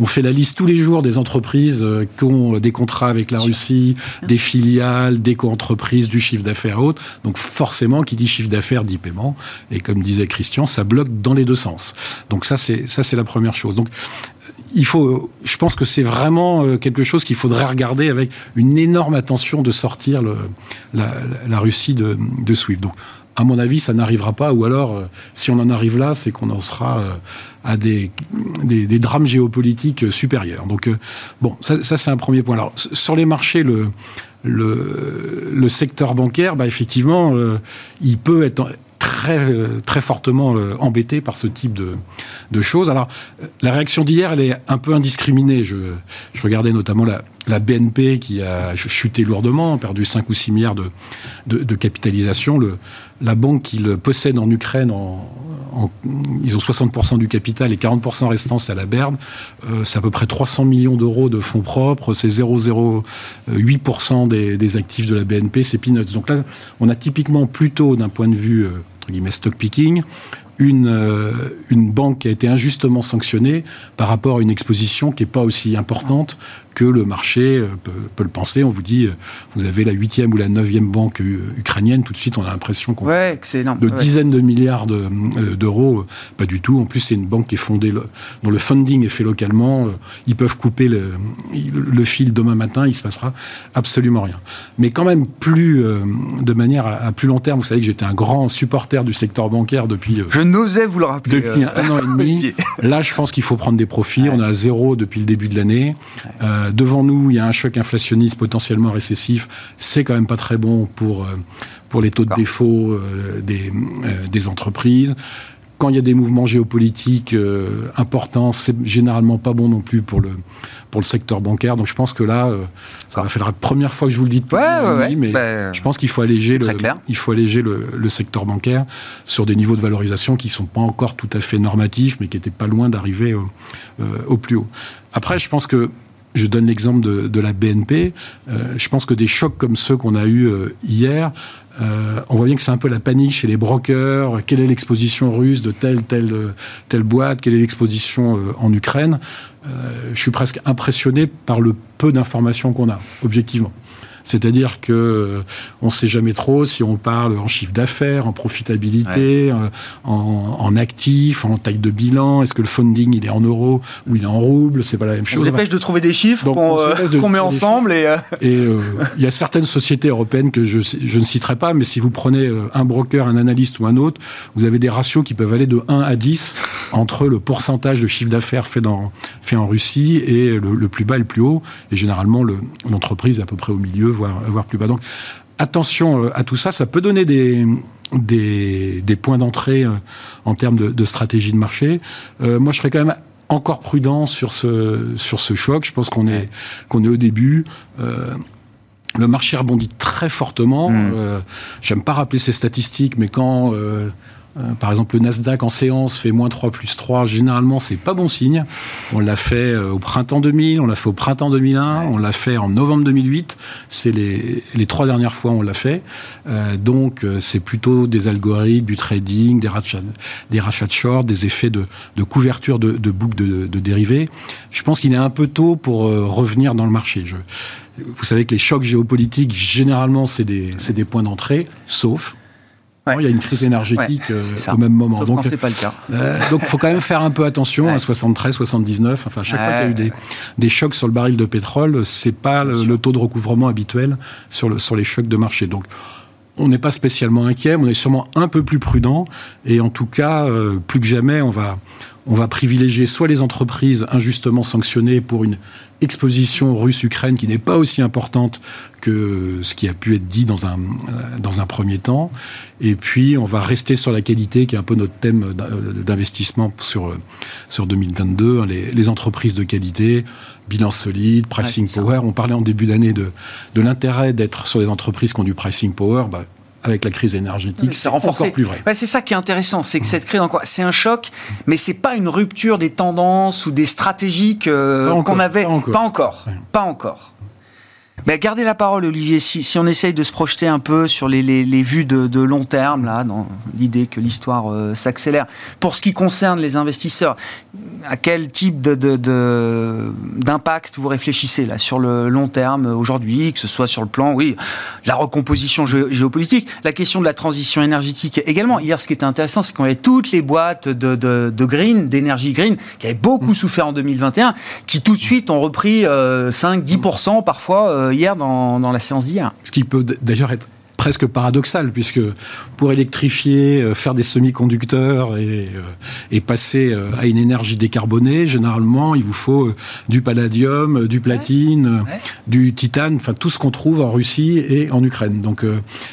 on fait la liste tous les jours des entreprises euh, qui ont des contrats avec la Russie, des filiales, des co-entreprises, du chiffre d'affaires et autres. Donc forcément, qui dit chiffre d'affaires dit paiement. Et comme disait Christian, ça bloque dans les deux sens. Donc ça, c'est ça, c'est la première chose. Donc il faut, je pense que c'est vraiment euh, quelque chose qu'il faudrait regarder avec une énorme attention de sortir la, Russie de, de SWIFT. Donc, à mon avis, ça n'arrivera pas, ou alors, euh, si on en arrive là, c'est qu'on en sera euh, à des, des, drames géopolitiques supérieurs. Donc, bon, ça, c'est un premier point. Alors, sur les marchés, le, le, le secteur bancaire, bah, effectivement, il peut être très, très fortement embêté par ce type de, choses. Alors, la réaction d'hier, elle est un peu indiscriminée. Je, regardais notamment la, BNP qui a chuté lourdement, perdu 5 ou 6 milliards de, de, capitalisation. La banque qu'ils possèdent en Ukraine, ils ont 60% du capital et 40% restant, c'est à la Berne. Euh, c'est à peu près 300 millions d'euros de fonds propres. C'est 0,08% des, actifs de la BNP, c'est peanuts. Donc là, on a typiquement plutôt, d'un point de vue, euh, stock picking, une, euh, une banque qui a été injustement sanctionnée par rapport à une exposition qui n'est pas aussi importante que le marché euh, peut, le penser. On vous dit, euh, vous avez la huitième ou la neuvième banque ukrainienne, tout de suite on a l'impression qu'on ouais, de dizaines de milliards d'euros, pas du tout. En plus, c'est une banque qui est fondée, dont le funding est fait localement. Ils peuvent couper le, le fil demain matin, il se passera absolument rien. Mais quand même plus de manière à, plus long terme. Vous savez que j'étais un grand supporter du secteur bancaire depuis n'osais vous le rappeler. Depuis euh, un an et demi. Là, je pense qu'il faut prendre des profits. On est à zéro depuis le début de l'année. Euh, devant nous, il y a un choc inflationniste potentiellement récessif. C'est quand même pas très bon pour, euh, pour les taux de défaut des, des entreprises quand il y a des mouvements géopolitiques importants, c'est généralement pas bon non plus pour le, pour le secteur bancaire. Donc je pense que là, euh, ça va faire la première fois que je vous le dis depuis ouais, mais bah, je pense qu'il faut alléger, le, il faut alléger le, secteur bancaire sur des niveaux de valorisation qui sont pas encore tout à fait normatifs, mais qui étaient pas loin d'arriver au, euh, plus haut. Après, je pense que je donne l'exemple de, la BNP. Euh, je pense que des chocs comme ceux qu'on a eus hier, on voit bien que c'est un peu la panique chez les brokers. Quelle est l'exposition russe de telle, telle, telle boîte? Quelle est l'exposition en Ukraine? Euh, je suis presque impressionné par le peu d'informations qu'on a, objectivement. C'est-à-dire que euh, on ne sait jamais trop si on parle en chiffre d'affaires, en profitabilité, euh, en, actifs, en taille de bilan. Est-ce que le funding il est en euros ou il est en roubles C'est pas la même chose. On se dépêche de trouver des chiffres qu'on met ensemble et. Et il y a certaines sociétés européennes que je, je, ne citerai pas, mais si vous prenez un broker, un analyste ou un autre, vous avez des ratios qui peuvent aller de 1 à 10 entre le pourcentage de chiffre d'affaires fait, dans, fait en Russie et le, plus bas et le plus haut. Et généralement, l'entreprise est à peu près au milieu, voire, voire plus bas. Donc, attention euh, à tout ça. Ça peut donner des, des, des points d'entrée euh, en termes de, de, stratégie de marché. Euh, moi, je serais quand même encore prudent sur ce, sur ce choc. Je pense qu'on est, qu'on est au début. Euh, le marché rebondit très fortement. Mmh. Euh, J'aime pas rappeler ces statistiques, mais quand euh, par exemple, le Nasdaq en séance fait moins 3 plus 3. Généralement, c'est pas bon signe. On l'a fait euh, au printemps 2000, on l'a fait au printemps 2001, on l'a fait en novembre 2008. C'est les, les trois dernières fois on l'a fait. Euh, donc, c'est plutôt des algorithmes, du trading, des rachats, des rachats de short, des effets de, de couverture de, de boucles de, de, dérivés. Je pense qu'il est un peu tôt pour revenir dans le marché. Je, vous savez que les chocs géopolitiques, généralement, c'est des, des points d'entrée, sauf il y a une crise énergétique euh, au même moment. donc, c'est pas le cas. Euh, donc, faut quand même faire un peu attention. À 73, 79, enfin, chaque fois qu'il y a eu des, des, chocs sur le baril de pétrole, c'est pas le, taux de recouvrement habituel sur, le, sur les chocs de marché. Donc, on n'est pas spécialement inquiet, mais on est sûrement un peu plus prudent. Et en tout cas, euh, plus que jamais, on va, on va privilégier soit les entreprises injustement sanctionnées pour une exposition russe-Ukraine qui n'est pas aussi importante que ce qui a pu être dit dans un, euh, dans un premier temps. Et puis, on va rester sur la qualité, qui est un peu notre thème d'investissement sur, sur 2022. Les, les entreprises de qualité, bilan solide, pricing power. On parlait en début d'année de, de l'intérêt d'être sur des entreprises qui ont du pricing power. Bah, avec la crise énergétique, c'est encore plus vrai. c'est ça qui est intéressant, c'est que cette crise, c'est un choc, mais c'est pas une rupture des tendances ou des stratégiques euh, qu'on avait. Pas encore. Pas encore. Pas encore. Gardez la parole, Olivier. Si, si, on essaye de se projeter un peu sur les, les, les vues de, de, long terme, là, dans l'idée que l'histoire euh, s'accélère, pour ce qui concerne les investisseurs, à quel type d'impact de, de, vous réfléchissez là sur le long terme aujourd'hui, que ce soit sur le plan, oui, la recomposition géopolitique, la question de la transition énergétique également. Hier, ce qui était intéressant, c'est qu'on avait toutes les boîtes de, green, d'énergie green, qui avaient beaucoup mmh. souffert en 2021, qui tout de suite ont repris 5-10% euh, parfois. Euh, hier dans, la séance d'hier. Ce qui peut d'ailleurs être presque paradoxal, puisque pour électrifier, euh, faire des semi-conducteurs et, euh, et passer euh, à une énergie décarbonée, généralement, il vous faut du palladium, du platine, du titane, enfin tout ce qu'on trouve en Russie et en Ukraine. Donc,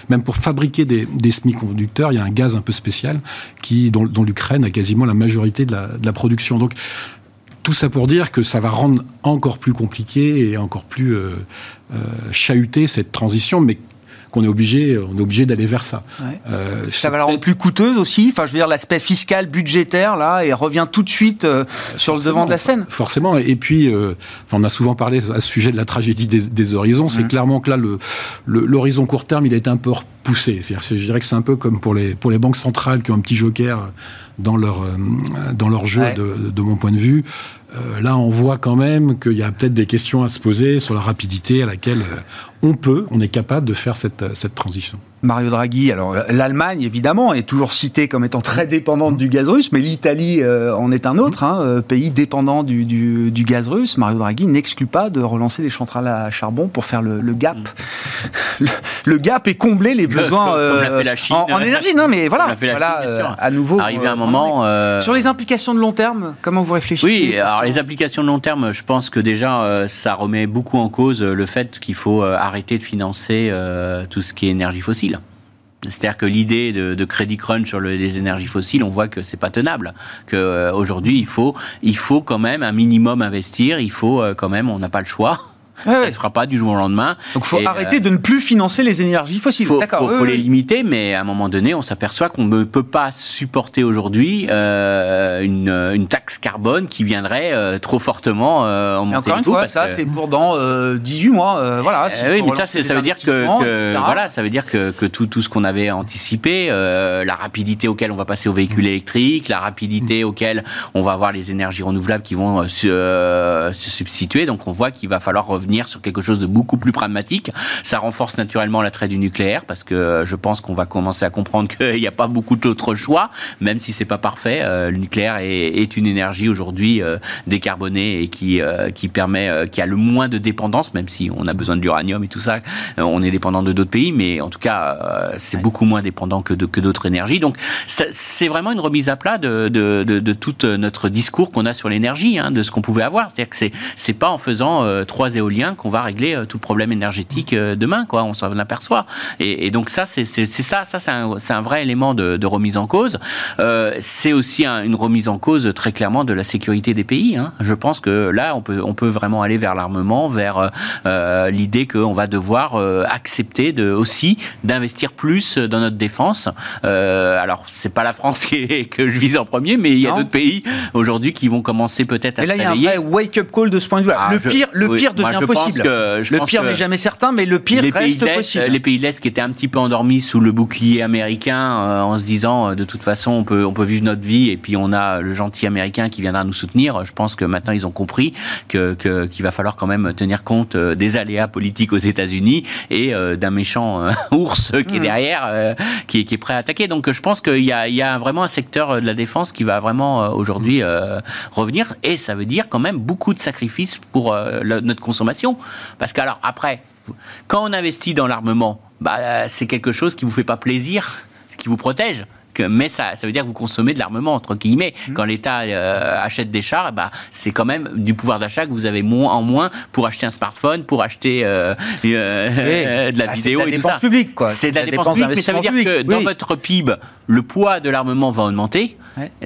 même pour fabriquer des, des semi-conducteurs, il y a un gaz un peu spécial qui, dont, dont l'Ukraine a quasiment la majorité de la, de la production. Donc, tout ça pour dire que ça va rendre encore plus compliqué et encore plus euh, euh, chahuté cette transition, mais qu'on est obligé, on est obligé d'aller vers ça. Euh, ça va la rendre plus coûteuse aussi. Enfin, je veux dire, l'aspect fiscal, budgétaire, là, et revient tout de suite euh, sur le devant de la scène. Forcément. Et puis, euh, on a souvent parlé à ce sujet de la tragédie des, horizons. C'est mmh. clairement que là, l'horizon le, court terme, il est un peu repoussé. je dirais que c'est un peu comme pour les, pour les banques centrales qui ont un petit joker dans leur, dans leur jeu, de, de, mon point de vue. là, on voit quand même qu'il y a peut-être des questions à se poser sur la rapidité à laquelle on peut, on est capable de faire cette, cette transition. Mario Draghi, alors l'Allemagne évidemment est toujours citée comme étant très dépendante du gaz russe, mais l'Italie euh, en est un autre, hein, euh, pays dépendant du, du, gaz russe. Mario Draghi n'exclut pas de relancer les centrales à charbon pour faire le, gap, le, gap et combler les besoins euh, en, énergie. Non, mais voilà, voilà à nouveau. Arriver un moment sur les implications de long terme, comment vous réfléchissez Oui, alors les implications de long terme, je pense que déjà ça remet beaucoup en cause le fait qu'il faut arrêter de financer tout ce qui est énergie fossile. C'est-à-dire que l'idée de, crédit crunch sur les énergies fossiles, on voit que c'est pas tenable. Que euh, aujourd'hui, il faut, il faut quand même un minimum investir. Il faut euh, quand même, on n'a pas le choix. Ça ne se fera pas du jour au lendemain. Donc il faut arrêter euh, de ne plus financer les énergies fossiles. Il faut, les limiter, mais à un moment donné, on s'aperçoit qu'on ne peut pas supporter aujourd'hui euh, une, une, taxe carbone qui viendrait euh, trop fortement en monter Encore une fois, ça c'est pour dans 18 mois. voilà. oui, mais ça, ça veut dire que, voilà, ça veut dire que, que tout, tout ce qu'on avait anticipé, la rapidité auquel on va passer aux véhicules mmh. électriques, la rapidité mmh. auquel on va avoir les énergies renouvelables qui vont se, se substituer, donc on voit qu'il va falloir revenir sur quelque chose de beaucoup plus pragmatique. Ça renforce naturellement l'attrait du nucléaire parce que euh, je pense qu'on va commencer à comprendre qu'il n'y a pas beaucoup d'autres choix, même si c'est pas parfait. Euh, le nucléaire est, une énergie aujourd'hui euh, décarbonée et qui qui permet, qui a le moins de dépendance, même si on a besoin de l'uranium et tout ça. on est dépendant de d'autres pays, mais en tout cas, c'est beaucoup moins dépendant que que d'autres énergies. Donc, c'est vraiment une remise à plat de de, de, tout notre discours qu'on a sur l'énergie, hein, de ce qu'on pouvait avoir. C'est-à-dire que c'est c'est pas en faisant trois éoliennes qu'on va régler euh, tout le problème énergétique euh, demain, quoi. On s'en aperçoit. Et, donc ça, c'est ça, ça c'est un, un, vrai élément de, remise en cause. Euh, c'est aussi une remise en cause très clairement de la sécurité des pays. Hein. Je pense que là, on peut, on peut vraiment aller vers l'armement, vers l'idée qu'on va devoir accepter de, aussi d'investir plus dans notre défense. alors, c'est pas la France qui que je vise en premier, mais il y a d'autres pays aujourd'hui qui vont commencer peut-être à et là, il y a un vrai wake-up call de ce point de vue. Ah, le pire, le pire devient possible. le pire n'est jamais certain, mais le pire reste possible. Les pays de l'Est qui étaient un petit peu endormis sous le bouclier américain euh, en se disant euh, de toute façon on peut, on peut vivre notre vie et puis on a le gentil américain qui viendra nous soutenir. Je pense que maintenant ils ont compris que, qu'il va falloir quand même tenir compte euh, des aléas politiques aux États-Unis et d'un méchant ours qui est mmh. derrière, qui, qui, est prêt à attaquer. Donc je pense qu'il y a, il y a vraiment un secteur de la défense qui va vraiment aujourd'hui revenir et ça veut dire quand même beaucoup de sacrifices pour notre consommation parce que, alors, après, quand on investit dans l'armement, bah, c'est quelque chose qui vous fait pas plaisir, qui vous protège mais ça, ça veut dire que vous consommez de l'armement, entre guillemets. Mmh. Quand l'État euh, achète des chars, bah, c'est quand même du pouvoir d'achat que vous avez moins en moins pour acheter un smartphone, pour acheter euh, euh, de la bah, vidéo de la et tout ça. publique, quoi. C'est de la, dépense, publique, mais ça veut dire que dans votre PIB, le poids de l'armement va augmenter.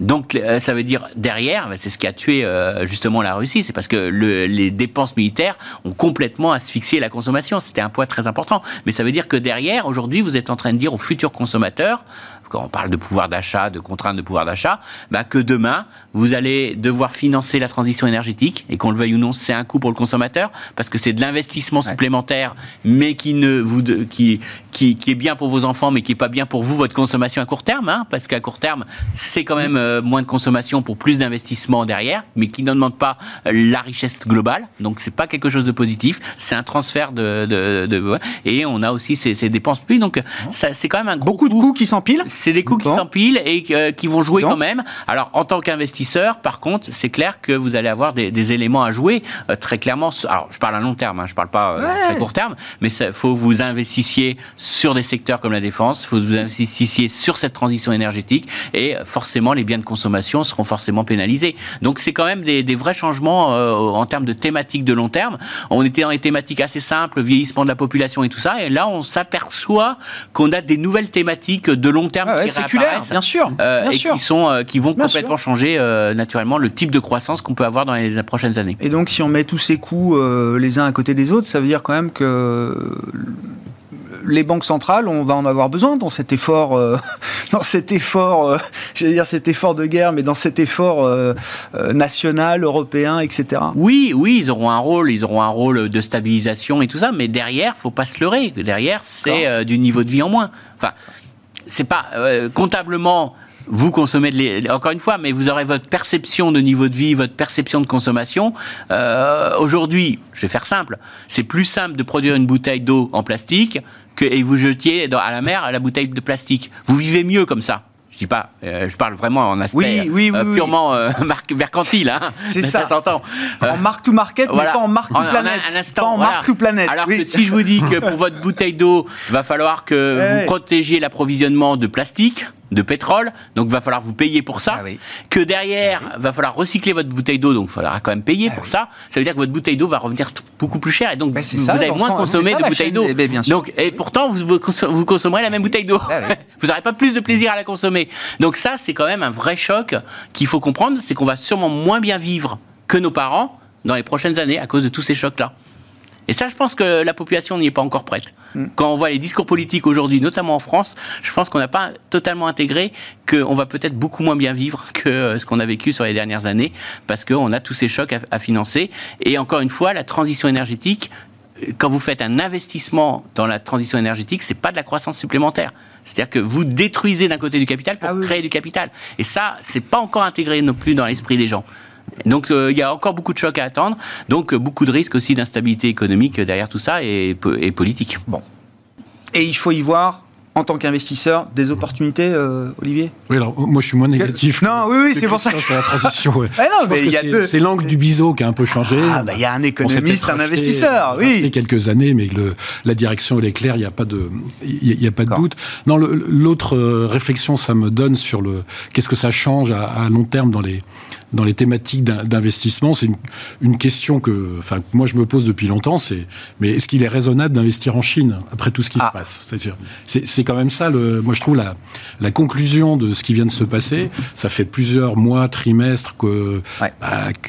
Donc ça veut dire derrière, bah, c'est ce qui a tué justement la Russie, c'est parce que le, les dépenses militaires ont complètement asphyxié la consommation. C'était un poids très important. Mais ça veut dire que derrière, aujourd'hui, vous êtes en train de dire aux futurs consommateurs, quand on parle de pouvoir d'achat, de contraintes de pouvoir d'achat, bah que demain, vous allez devoir financer la transition énergétique, et qu'on le veuille ou non, c'est un coût pour le consommateur, parce que c'est de l'investissement supplémentaire, mais qui, ne vous, qui, qui, qui, est bien pour vos enfants, mais qui est pas bien pour vous, votre consommation à court terme, hein, parce qu'à court terme, c'est quand même euh, moins de consommation pour plus d'investissement derrière, mais qui ne demande pas la richesse globale, donc c'est pas quelque chose de positif, c'est un transfert de, de, de, et on a aussi ces, ces dépenses plus, donc ça, c'est quand même un beaucoup de coûts qui s'empilent. C'est des coûts qui s'empilent et euh, qui vont jouer quand même. Alors, en tant qu'investisseur, par contre, c'est clair que vous allez avoir des, éléments à jouer euh, très clairement. Alors, je parle à long terme, hein, je parle pas à très court terme, mais il faut vous investissiez sur des secteurs comme la défense, il faut vous investissiez sur cette transition énergétique et forcément, les biens de consommation seront forcément pénalisés. Donc, c'est quand même des, vrais changements en termes de thématiques de long terme. On était dans des thématiques assez simples, vieillissement de la population et tout ça, et là, on s'aperçoit qu'on a des nouvelles thématiques de long terme qui séculaires, bien sûr, euh, et qui sont euh, qui vont complètement changer euh, naturellement le type de croissance qu'on peut avoir dans les prochaines années. Et donc, si on met tous ces coûts les uns à côté des autres, ça veut dire quand même que les banques centrales, on va en avoir besoin dans cet effort, dans cet effort, j'allais dire cet effort de guerre, mais dans cet effort national, européen, etc. Oui, oui, ils auront un rôle, ils auront un rôle de stabilisation et tout ça, mais derrière, faut pas se leurrer. Derrière, c'est du niveau de vie en moins. Enfin, c'est pas euh, comptablement vous consommez de encore une fois, mais vous aurez votre perception de niveau de vie, votre perception de consommation. Euh, aujourd'hui, je vais faire simple, c'est plus simple de produire une bouteille d'eau en plastique que et vous jetiez dans, à la mer la bouteille de plastique. Vous vivez mieux comme ça dis pas, euh, je parle vraiment en aspect euh, purement euh, mercantile. Hein, c'est ça. s'entend. en marque to market, mais pas en marque to planète. Un, instant, pas en marque to planète. Alors que si je vous dis que pour votre bouteille d'eau, va falloir que vous protégiez l'approvisionnement de plastique de pétrole, donc va falloir vous payer pour ça. Ah que derrière, ah va falloir recycler votre bouteille d'eau, donc il faudra quand même payer ah pour ça. Ça veut dire que votre bouteille d'eau va revenir beaucoup plus cher et donc ben, vous, avez moins consommé de bouteilles d'eau. Donc et pourtant vous, vous consommerez la même bouteille d'eau. vous n'aurez pas plus de plaisir à la consommer. Donc ça c'est quand même un vrai choc qu'il faut comprendre, c'est qu'on va sûrement moins bien vivre que nos parents dans les prochaines années à cause de tous ces chocs là. Et ça, je pense que la population n'y est pas encore prête. Mm. Quand on voit les discours politiques aujourd'hui, notamment en France, je pense qu'on n'a pas totalement intégré qu'on va peut-être beaucoup moins bien vivre que euh, ce qu'on a vécu sur les dernières années, parce qu'on a tous ces chocs à, financer. Et encore une fois, la transition énergétique, euh, quand vous faites un investissement dans la transition énergétique, c'est pas de la croissance supplémentaire. C'est-à-dire que vous détruisez d'un côté du capital pour ah créer du capital. Et ça, c'est pas encore intégré non plus dans l'esprit des gens. Donc euh, il y a encore beaucoup de chocs à attendre, donc euh, beaucoup de risques aussi d'instabilité économique derrière tout ça et, et politique. Bon. Et il faut y voir en tant qu'investisseur des opportunités, euh, Olivier? Oui, alors moi je suis moins négatif. Non, oui, oui, c'est pour ça. Sur la transition. Ah c'est l'angle du biseau qui a un peu changé. Ah, bah, il y a un économiste, un investisseur, oui. Il y a quelques années, mais le, la direction elle est claire, il n'y a pas de, il y a, pas de doute. Non, l'autre euh, réflexion, ça me donne sur le, qu'est-ce que ça change à, à long terme dans les, dans les thématiques d'investissement, c'est une, une, question que, enfin, moi je me pose depuis longtemps. C'est, mais est-ce qu'il est raisonnable d'investir en Chine après tout ce qui se ah. passe? C'est quand même ça. Le, moi je trouve la, la conclusion de ce qui vient de se passer. Ça fait plusieurs mois, trimestres que bah,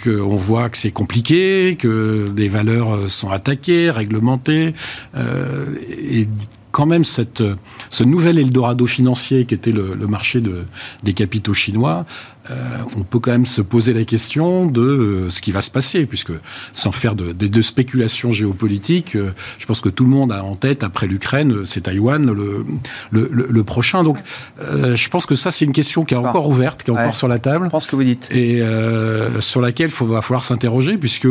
qu'on voit que c'est compliqué, que les valeurs sont attaquées, réglementées, euh, et quand même cette, ce nouvel Eldorado financier qui était le, marché de, des capitaux chinois, euh, on peut quand même se poser la question de euh, ce qui va se passer, puisque sans faire de, de, spéculations géopolitiques, euh, je pense que tout le monde a en tête, après l'Ukraine, c'est Taïwan le, le, le, prochain. Donc je pense que ça, c'est une question qui est encore ouverte, qui est encore sur la table. Je pense que vous dites. Et sur laquelle il va falloir s'interroger, puisque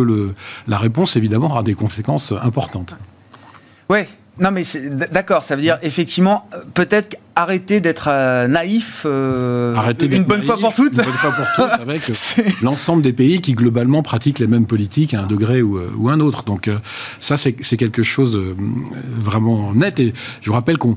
la réponse, évidemment, aura des conséquences importantes. Ouais, non, mais d'accord, ça veut dire effectivement, euh, peut-être arrêter d'être euh, naïf euh, une bonne fois pour toutes. Une bonne fois pour toutes avec l'ensemble des pays qui globalement pratiquent les mêmes politiques à un degré ou, ou un autre. Donc ça, c'est quelque chose de vraiment net. Et je vous rappelle qu'on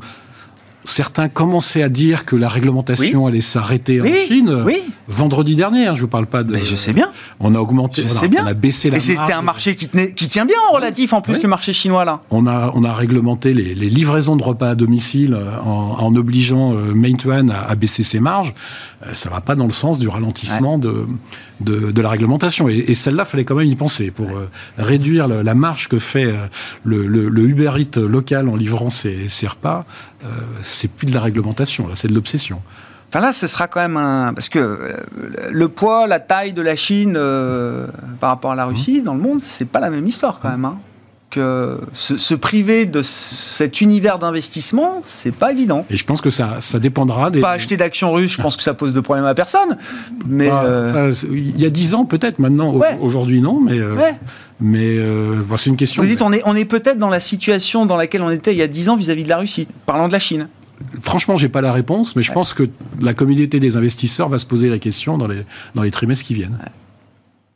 certains commençaient à dire que la réglementation allait s'arrêter en Chine. Oui. Vendredi dernier, hein, je ne vous parle pas de. Mais je sais bien. On a augmenté, je on, a, baissé la. Et c'était un marché qui, tenait, qui tient bien en relatif, en plus, le marché chinois là. On a, on a réglementé les, livraisons de repas à domicile euh, en, obligeant euh, Meituan à, à, baisser ses marges. Euh, ça ne va pas dans le sens du ralentissement de, de, la réglementation. Et, celle-là, fallait quand même y penser pour réduire la marge que fait le, le, Uber Eats local en livrant ses, ses repas. c'est plus de la réglementation, là, c'est de l'obsession. Enfin là, ce sera quand même un... Parce que euh, le poids, la taille de la Chine euh, par rapport à la Russie mmh. dans le monde, c'est pas la même histoire quand même. Hein. Que se, priver de cet univers d'investissement, c'est pas évident. Et je pense que ça, ça dépendra des. Pas acheter d'actions russes, je pense que ça pose de problèmes à personne. Mais bah, euh, il y a dix ans peut-être, maintenant. Aujourd'hui non, mais. Mais voici c'est une question. Vous dites, on est, on est peut-être dans la situation dans laquelle on était il y a dix ans vis-à-vis de la Russie, parlant de la Chine franchement, j'ai pas la réponse, mais je pense que la communauté des investisseurs va se poser la question dans les, dans les trimestres qui viennent.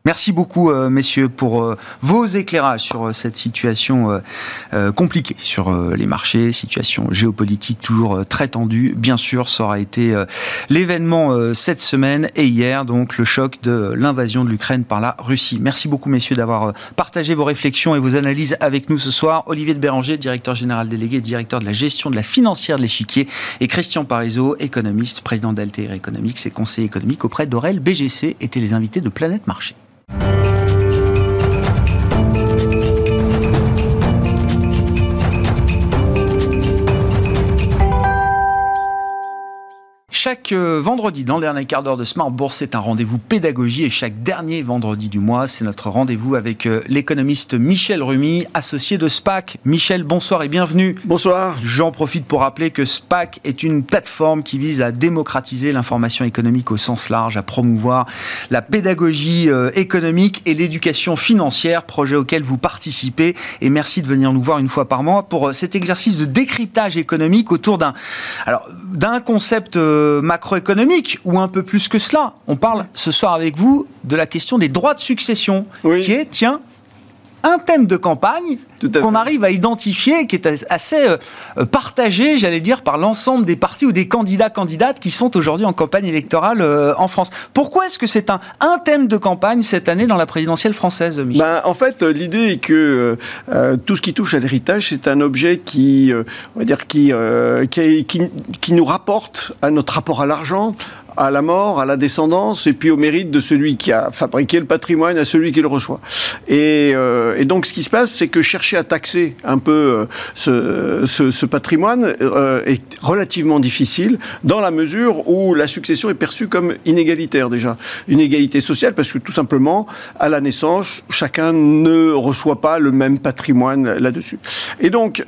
Merci beaucoup, euh, messieurs, pour euh, vos éclairages sur euh, cette situation compliquée sur les marchés, situation géopolitique toujours très tendue. Bien sûr, ça aura été l'événement cette semaine et hier, donc le choc de l'invasion de l'Ukraine par la Russie. Merci beaucoup, messieurs, d'avoir partagé vos réflexions et vos analyses avec nous ce soir. Olivier de Béranger, directeur général délégué, directeur de la gestion de la financière de l'échiquier, et Christian Parizeau, économiste, président d'Altair Economics et conseiller économique auprès d'Aurel BGC, étaient les invités de Planète Marché. Thank you. Chaque euh, vendredi, dans le dernier quart d'heure de Smart Bourse, c'est un rendez-vous pédagogie et chaque dernier vendredi du mois, c'est notre rendez-vous avec euh, l'économiste Michel Rumi, associé de SPAC. Michel, bonsoir et bienvenue. Bonsoir. J'en profite pour rappeler que SPAC est une plateforme qui vise à démocratiser l'information économique au sens large, à promouvoir la pédagogie euh, économique et l'éducation financière, projet auquel vous participez. Et merci de venir nous voir une fois par mois pour cet exercice de décryptage économique autour d'un, alors, d'un concept macroéconomique ou un peu plus que cela. On parle ce soir avec vous de la question des droits de succession, qui est, tiens, un thème de campagne qu'on arrive à identifier, qui est assez euh, partagé, j'allais dire, par l'ensemble des partis ou des candidats candidates qui sont aujourd'hui en campagne électorale euh, en France. Pourquoi est-ce que c'est un, un thème de campagne cette année dans la présidentielle française, Michel? Ben, En fait, l'idée est que euh, tout ce qui touche à l'héritage, c'est un objet qui, on va dire, qui, qui, qui, qui nous rapporte à notre rapport à l'argent, à la mort, à la descendance, et puis au mérite de celui qui a fabriqué le patrimoine, à celui qui le reçoit. Et, euh, et donc ce qui se passe, c'est que chercher à taxer un peu euh, ce, ce, patrimoine euh, est relativement difficile, dans la mesure où la succession est perçue comme inégalitaire déjà. Une égalité sociale, parce que tout simplement, à la naissance, chacun ne reçoit pas le même patrimoine là-dessus. Et donc,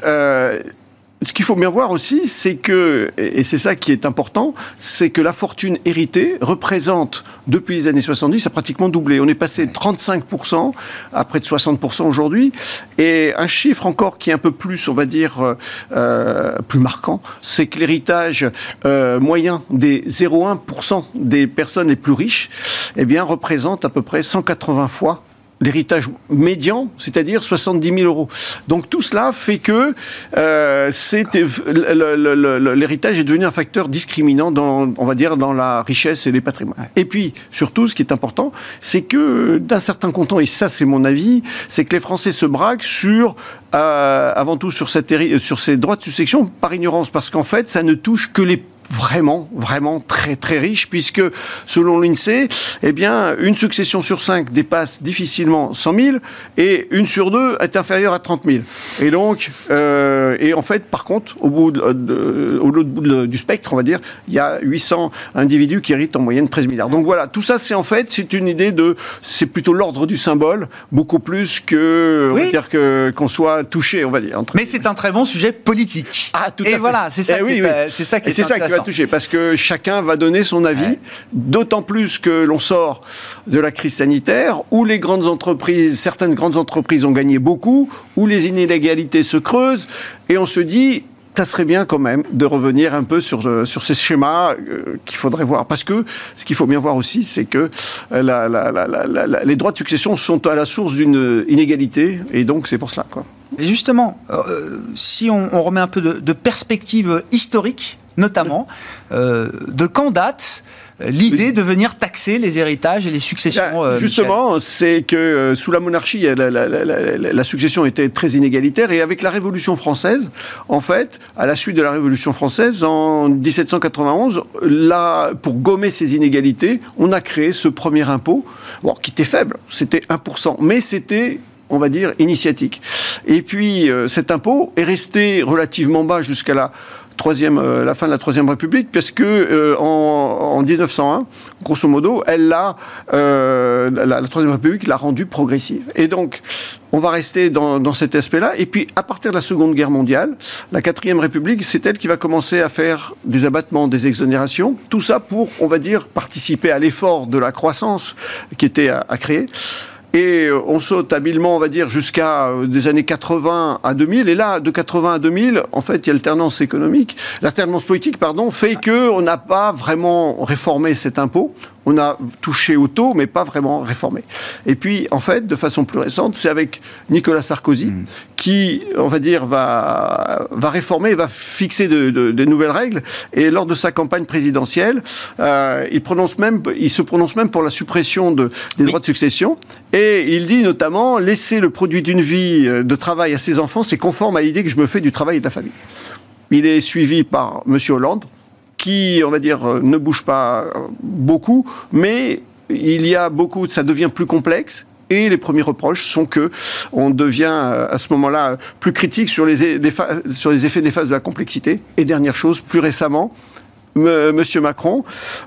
ce qu'il faut bien voir aussi, c'est que, et c'est ça qui est important, c'est que la fortune héritée représente, depuis les années 70, a pratiquement doublé. On est passé de 35% à près de 60% aujourd'hui. Et un chiffre encore qui est un peu plus, on va dire, euh, euh plus marquant, c'est que l'héritage euh, moyen des 0,1% des personnes les plus riches, eh bien, représente à peu près 180 fois l'héritage médian, c'est-à-dire 70 000 euros. Donc tout cela fait que euh, l'héritage est devenu un facteur discriminant dans, on va dire, dans la richesse et les patrimoines. Et puis, surtout, ce qui est important, c'est que d'un certain comptant, et ça c'est mon avis, c'est que les Français se braquent sur, euh, avant tout sur, cette, sur ces droits de succession par ignorance, parce qu'en fait, ça ne touche que les vraiment, vraiment très très riche, puisque selon l'INSEE, eh bien, une succession sur cinq dépasse difficilement 100 000 et une sur deux est inférieure à 30 000. Et donc, euh, et en fait, par contre, au bout de, au bout du spectre, on va dire, il y a 800 individus qui héritent en moyenne 13 milliards. Donc voilà, tout ça, c'est en fait, c'est une idée de, c'est plutôt l'ordre du symbole, beaucoup plus que, on va dire que qu'on soit touché, on va dire. Mais c'est un très bon sujet politique. Ah, tout à et fait. voilà, c'est ça, eh oui, c'est ça qui est, ça qui va toucher, parce que chacun va donner son avis, d'autant plus que l'on sort de la crise sanitaire, où les grandes entreprises, certaines grandes entreprises ont gagné beaucoup, où les inégalités se creusent, et on se dit, ça serait bien quand même de revenir un peu sur, euh, sur ces schémas euh, qu'il faudrait voir. Parce que ce qu'il faut bien voir aussi, c'est que euh, les droits de succession sont à la source d'une inégalité, et donc c'est pour cela. Quoi. Et justement, si on, remet un peu de, de perspective historique, notamment, euh, de quand date l'idée de venir taxer les héritages et les successions euh, Justement, c'est que euh, sous la monarchie, la, succession était très inégalitaire et avec la Révolution française, en fait, à la suite de la Révolution française, en 1791, là, pour gommer ces inégalités, on a créé ce premier impôt, bon, qui était faible, c'était 1%, mais c'était on va dire, initiatique. Et puis, cet impôt est resté relativement bas jusqu'à la euh, la fin de la Troisième République, parce que euh, en, 1901, grosso modo, elle l'a, euh, la, Troisième République l'a rendue progressive. Et donc, on va rester dans, cet aspect-là. Et puis, à partir de la Seconde Guerre mondiale, la Quatrième République, c'est elle qui va commencer à faire des abattements, des exonérations. Tout ça pour, on va dire, participer à l'effort de la croissance qui était à créer. Et euh, on saute habilement, on va dire, jusqu'à euh, des années 80 à 2000. Et là, de 80 à 2000, en fait, il y a l'alternance économique, l'alternance politique, pardon, fait que on n'a pas vraiment réformé cet impôt. On a touché au taux, mais pas vraiment réformé. Et puis, en fait, de façon plus récente, c'est avec Nicolas Sarkozy Mmh. qui, on va dire, va, va réformer, va fixer de, de- des nouvelles règles. Et lors de sa campagne présidentielle, euh, il, prononce même, il se prononce même pour la suppression de, des droits de succession. Et il dit notamment laisser le produit d'une vie euh, de travail à ses enfants, c'est conforme à l'idée que je me fais du travail et de la famille. Il est suivi par M. Hollande, qui, on va dire, euh, ne bouge pas euh, beaucoup, mais il y a beaucoup, ça devient plus complexe. Et les premiers reproches sont que on devient euh, à ce moment-là plus critique sur les, sur les effets néfastes de la complexité. Et dernière chose, plus récemment, Monsieur Macron,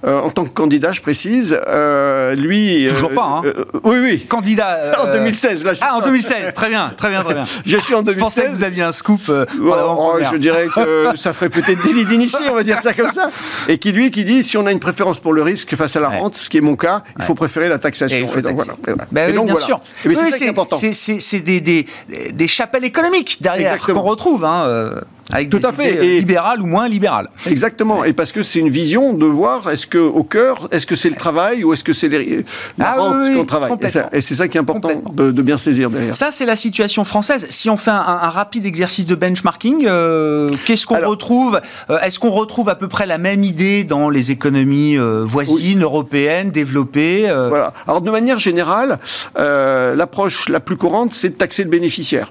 euh, en tant que candidat, je précise, euh, lui. Toujours pas, hein. euh, oui, oui. Candidat. euh, En 2016, là, je suis Ah, en sur- 2016. Très bien, très bien, très bien. Je suis en Je pensais que 2016. vous aviez un scoop. euh, pour Oh, je dirais que ça ferait peut-être délit d'initié, on va dire ça comme ça. Et qui lui, qui dit, si on a une préférence pour le risque face à la Ouais. rente, ce qui est mon cas, il faut préférer la taxation. Et Et donc, taxer. voilà. Et voilà. Ben Et donc, bien voilà. sûr. C'est ça qui est important. C'est, des, des, des chapelles économiques derrière qu'on retrouve, hein, euh, avec Tout des à fait. euh, Et- libérales ou moins libérales. Exactement. Et parce que c'est une vision de voir, est-ce que au cœur, est-ce que c'est le travail ou est-ce que c'est les- la Ah rente oui, oui, qu'on travaille? Et, c'est ça qui est important de, de bien saisir derrière. Ça, c'est la situation française. Si on fait un, un rapide exercice de benchmarking, euh, qu'est-ce qu'on retrouve Euh, Est-ce qu'on retrouve à peu près la même idée dans les économies euh, voisines, européennes, développées Voilà. Alors de manière générale, l'approche la plus courante, c'est de taxer le bénéficiaire.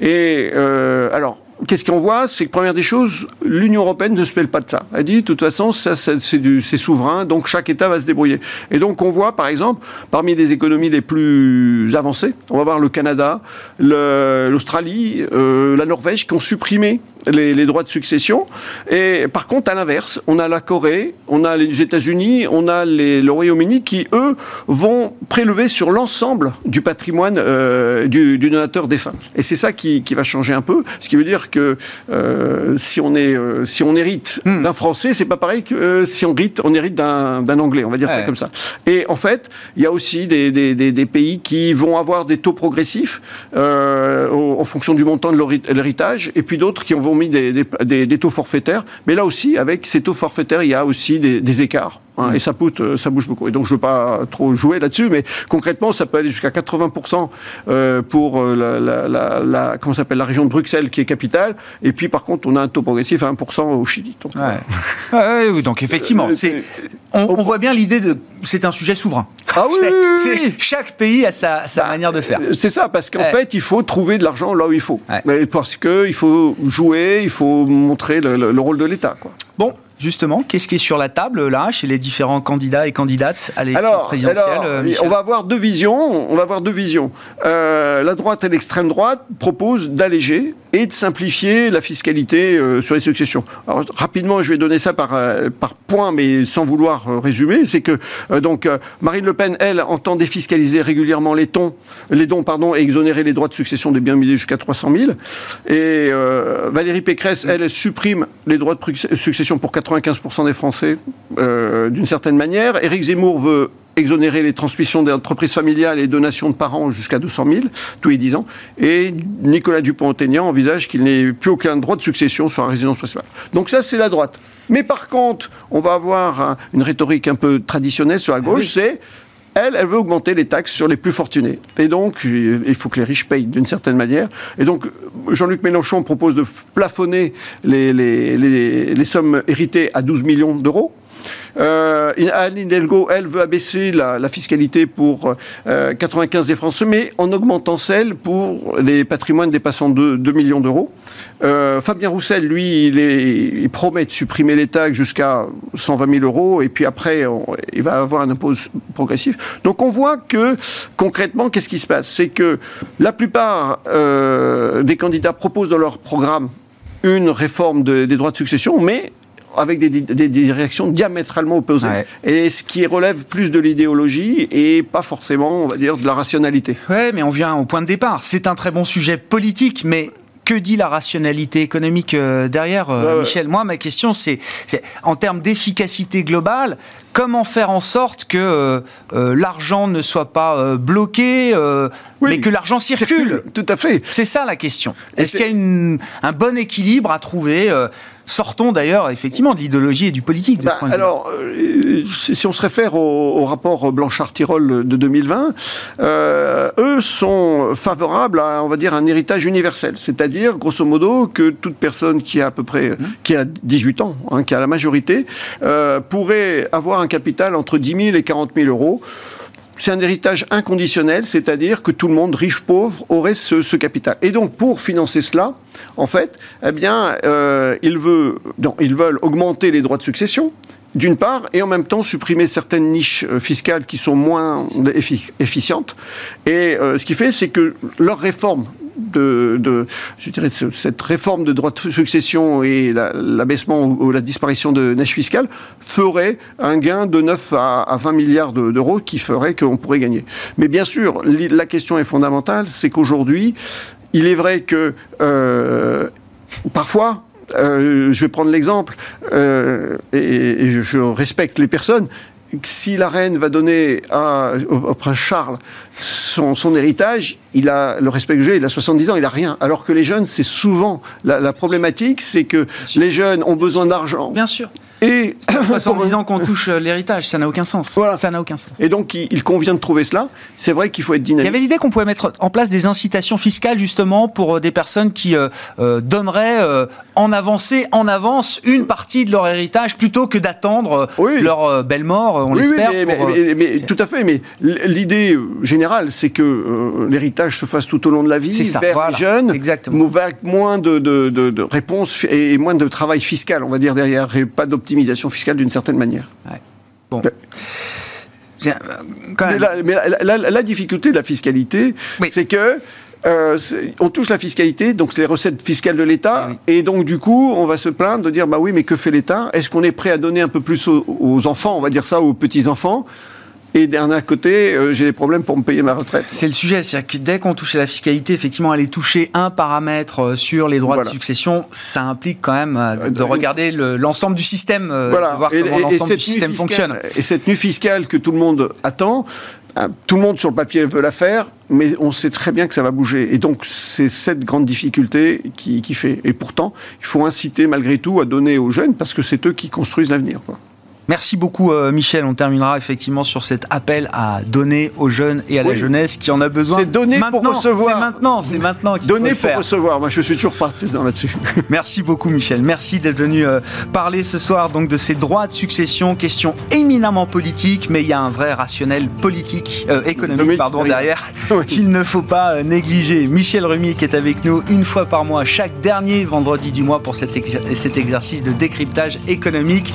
Et alors. Qu'est-ce qu'on voit? C'est que première des choses, l'Union européenne ne se mêle pas de ça. Elle dit, de toute façon, ça, ça, c'est souverain, donc chaque État va se débrouiller. Et donc on voit, par exemple, parmi les économies les plus avancées, on va voir le Canada, l'Australie, euh, la Norvège qui ont supprimé les, les droits de succession. Et par contre, à l'inverse, on a la Corée, on a les États-Unis, on a les- le Royaume-Uni qui, eux, vont prélever sur l'ensemble du patrimoine euh, du, du donateur défunt. Et c'est ça qui, qui va changer un peu, ce qui veut dire que euh, si, on est, euh, si on hérite Hmm. d'un Français, c'est pas pareil que si on hérite, on hérite d'un d'un Anglais, on va dire ça comme ça. Et en fait, il y a aussi des, des- des- des pays qui vont avoir des taux progressifs en fonction du montant de l'héritage, et puis d'autres qui vont mis des, taux forfaitaires. Mais là aussi, avec ces taux forfaitaires, il y a aussi des écarts. Hein, Et ça, euh, ça bouge beaucoup. Et donc, je ne veux pas trop jouer là-dessus, mais concrètement, ça peut aller jusqu'à 80% euh, pour euh, la, la, la, la- comment s'appelle, la région de Bruxelles, qui est capitale. Et puis, par contre, on a un taux progressif à 1% au Chili. Donc, Ouais. Ouais, ouais, oui, donc effectivement, Euh, c'est, on, on voit bien l'idée de, c'est un sujet souverain. Ah oui, chaque pays a sa, sa manière de faire. Euh, C'est ça, parce qu'en Ouais. fait, il faut trouver de l'argent là où il faut. Ouais. Parce qu'il faut jouer, il faut montrer le, le- le rôle de l'État. Bon, justement, qu'est-ce qui est sur la table là, chez les différents candidats et candidates à l'élection présidentielle alors, euh, on va avoir deux visions. On va avoir deux visions. Euh, la droite et l'extrême droite proposent d'alléger et de simplifier la fiscalité euh, sur les successions. Alors, rapidement, je vais donner ça par, euh, par point, mais sans vouloir euh, résumer. C'est que donc Marine Le Pen, elle, entend défiscaliser régulièrement les, les dons pardon, et exonérer les droits de succession des biens immobiliers jusqu'à 300 000. Et Valérie Pécresse, elle, supprime les droits de succession pour 95% des Français, d'une certaine manière. Éric Zemmour veut exonérer les transmissions d'entreprises familiales et donations de parents jusqu'à 200 000 tous les 10 ans. Et Nicolas Dupont-Aignan envisage qu'il n'ait plus aucun droit de succession sur la résidence principale. Donc ça, c'est la droite. Mais par contre, on va avoir un- une rhétorique un peu traditionnelle sur la gauche, c'est elle, elle veut augmenter les taxes sur les plus fortunés. Et donc, il faut que les riches payent d'une certaine manière. Et donc, Jean-Luc Mélenchon propose de plafonner les, les- les- les sommes héritées à 12 millions d'euros. Euh, Anne elle, veut abaisser la, fiscalité pour euh, 95 des Français, mais en augmentant celle pour les patrimoines dépassant 2, 2 millions d'euros. Euh, Fabien Roussel, lui, il, promet de supprimer les taxes jusqu'à 120 000 euros, et puis après, il va avoir un impôt progressif. Donc on voit que, concrètement, qu'est-ce qui se passe? C'est que la plupart euh, des candidats proposent dans leur programme une réforme de- des droits de succession, mais avec des, des- des directions diamétralement opposées. Ouais. Et ce qui relève plus de l'idéologie et pas forcément, on va dire, de la rationalité. Ouais, mais on vient au point de départ. C'est un très bon sujet politique, mais que dit la rationalité économique euh, derrière, euh. Michel? Moi, ma question, c'est, en termes d'efficacité globale, comment faire en sorte que euh, euh, l'argent ne soit pas euh, bloqué, mais que l'argent circule? Tout à fait. C'est ça la question. Est-ce qu'il y a une, un bon équilibre à trouver Sortons d'ailleurs effectivement de l'idéologie et du politique. De bah, alors, si on se réfère au, rapport Blanchard-Tirol de 2020, eux sont favorables à, on va dire, un héritage universel. C'est-à-dire, grosso modo, que toute personne qui a à peu près, mmh. qui a 18 ans, hein, qui a la majorité, pourrait avoir un capital entre 10 000 et 40 000 euros. C'est un héritage inconditionnel, c'est-à-dire que tout le monde, riche, pauvre, aurait ce, capital. Et donc, pour financer cela, en fait, eh bien, euh, ils, veulent augmenter les droits de succession, d'une part, et en même temps supprimer certaines niches euh, fiscales qui sont moins efficientes. Et euh, ce qui fait, c'est que leur réforme de, cette réforme de droit de succession et l'abaissement ou, la disparition de neige fiscale ferait un gain de 9 à, 20 milliards d'euros qui ferait qu'on pourrait gagner. Mais bien sûr, la question est fondamentale, c'est qu'aujourd'hui, il est vrai que euh, parfois, euh, je vais prendre l'exemple, euh, et, je respecte les personnes, si la reine va donner à, au, prince Charles son, héritage, il a le respect que j'ai, il a 70 ans, il a rien. Alors que les jeunes, c'est souvent la, problématique, c'est que les jeunes ont besoin d'argent. Bien sûr. Et en disant qu'on touche euh, l'héritage, ça n'a aucun sens. Voilà. Ça n'a aucun sens. Et donc, il, convient de trouver cela. C'est vrai qu'il faut être dynamique. Il y avait l'idée qu'on pouvait mettre en place des incitations fiscales justement pour euh, des personnes qui euh, donneraient en avancée, en avance, une partie de leur héritage plutôt que d'attendre leur belle mort, on l'espère. mais, tout à fait. Mais l'idée générale, c'est que l'héritage se fasse tout au long de la vie, ça, vers les jeunes, Exactement. avec moins de, de, de, réponses et moins de travail fiscal, on va dire derrière, et pas optimisation fiscale d'une certaine manière. Bon. Mais, la, difficulté de la fiscalité, c'est que euh, on touche la fiscalité, donc c'est les recettes fiscales de l'État, et donc du coup, on va se plaindre de dire bah oui, mais que fait l'État? Est-ce qu'on est prêt à donner un peu plus aux enfants, on va dire ça, aux petits enfants et d'un côté, euh, j'ai des problèmes pour me payer ma retraite. C'est le sujet, c'est-à-dire que dès qu'on touche à la fiscalité, effectivement, aller toucher un paramètre euh, sur les droits de succession, ça implique quand même euh, de regarder l'ensemble du système, de voir comment l'ensemble du système fonctionne. Et cette nuit fiscale que tout le monde attend, tout le monde sur le papier veut la faire, mais on sait très bien que ça va bouger. Et donc, c'est cette grande difficulté qui, qui, fait. Et pourtant, il faut inciter malgré tout à donner aux jeunes, parce que c'est eux qui construisent l'avenir. Merci beaucoup euh, Michel. On terminera effectivement sur cet appel à donner aux jeunes et à la jeunesse qui en a besoin. C'est donner pour recevoir. C'est maintenant, c'est maintenant qu'il Donner faut pour recevoir. Moi, je suis toujours partisan là-dessus. Merci beaucoup Michel. Merci d'être venu euh, parler ce soir donc de ces droits de succession, question éminemment politique, mais il y a un vrai rationnel politique, euh, économique, pardon, derrière, qu'il ne faut pas négliger. Michel Remy qui est avec nous une fois par mois, chaque dernier vendredi du mois pour cet, cet exercice de décryptage économique.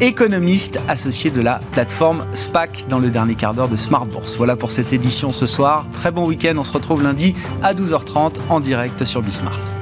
économique associé de la plateforme SPAC dans le dernier quart d'heure de Smart Bourse. Voilà pour cette édition ce soir. Très bon week-end. On se retrouve lundi à 12h30 en direct sur Bismart.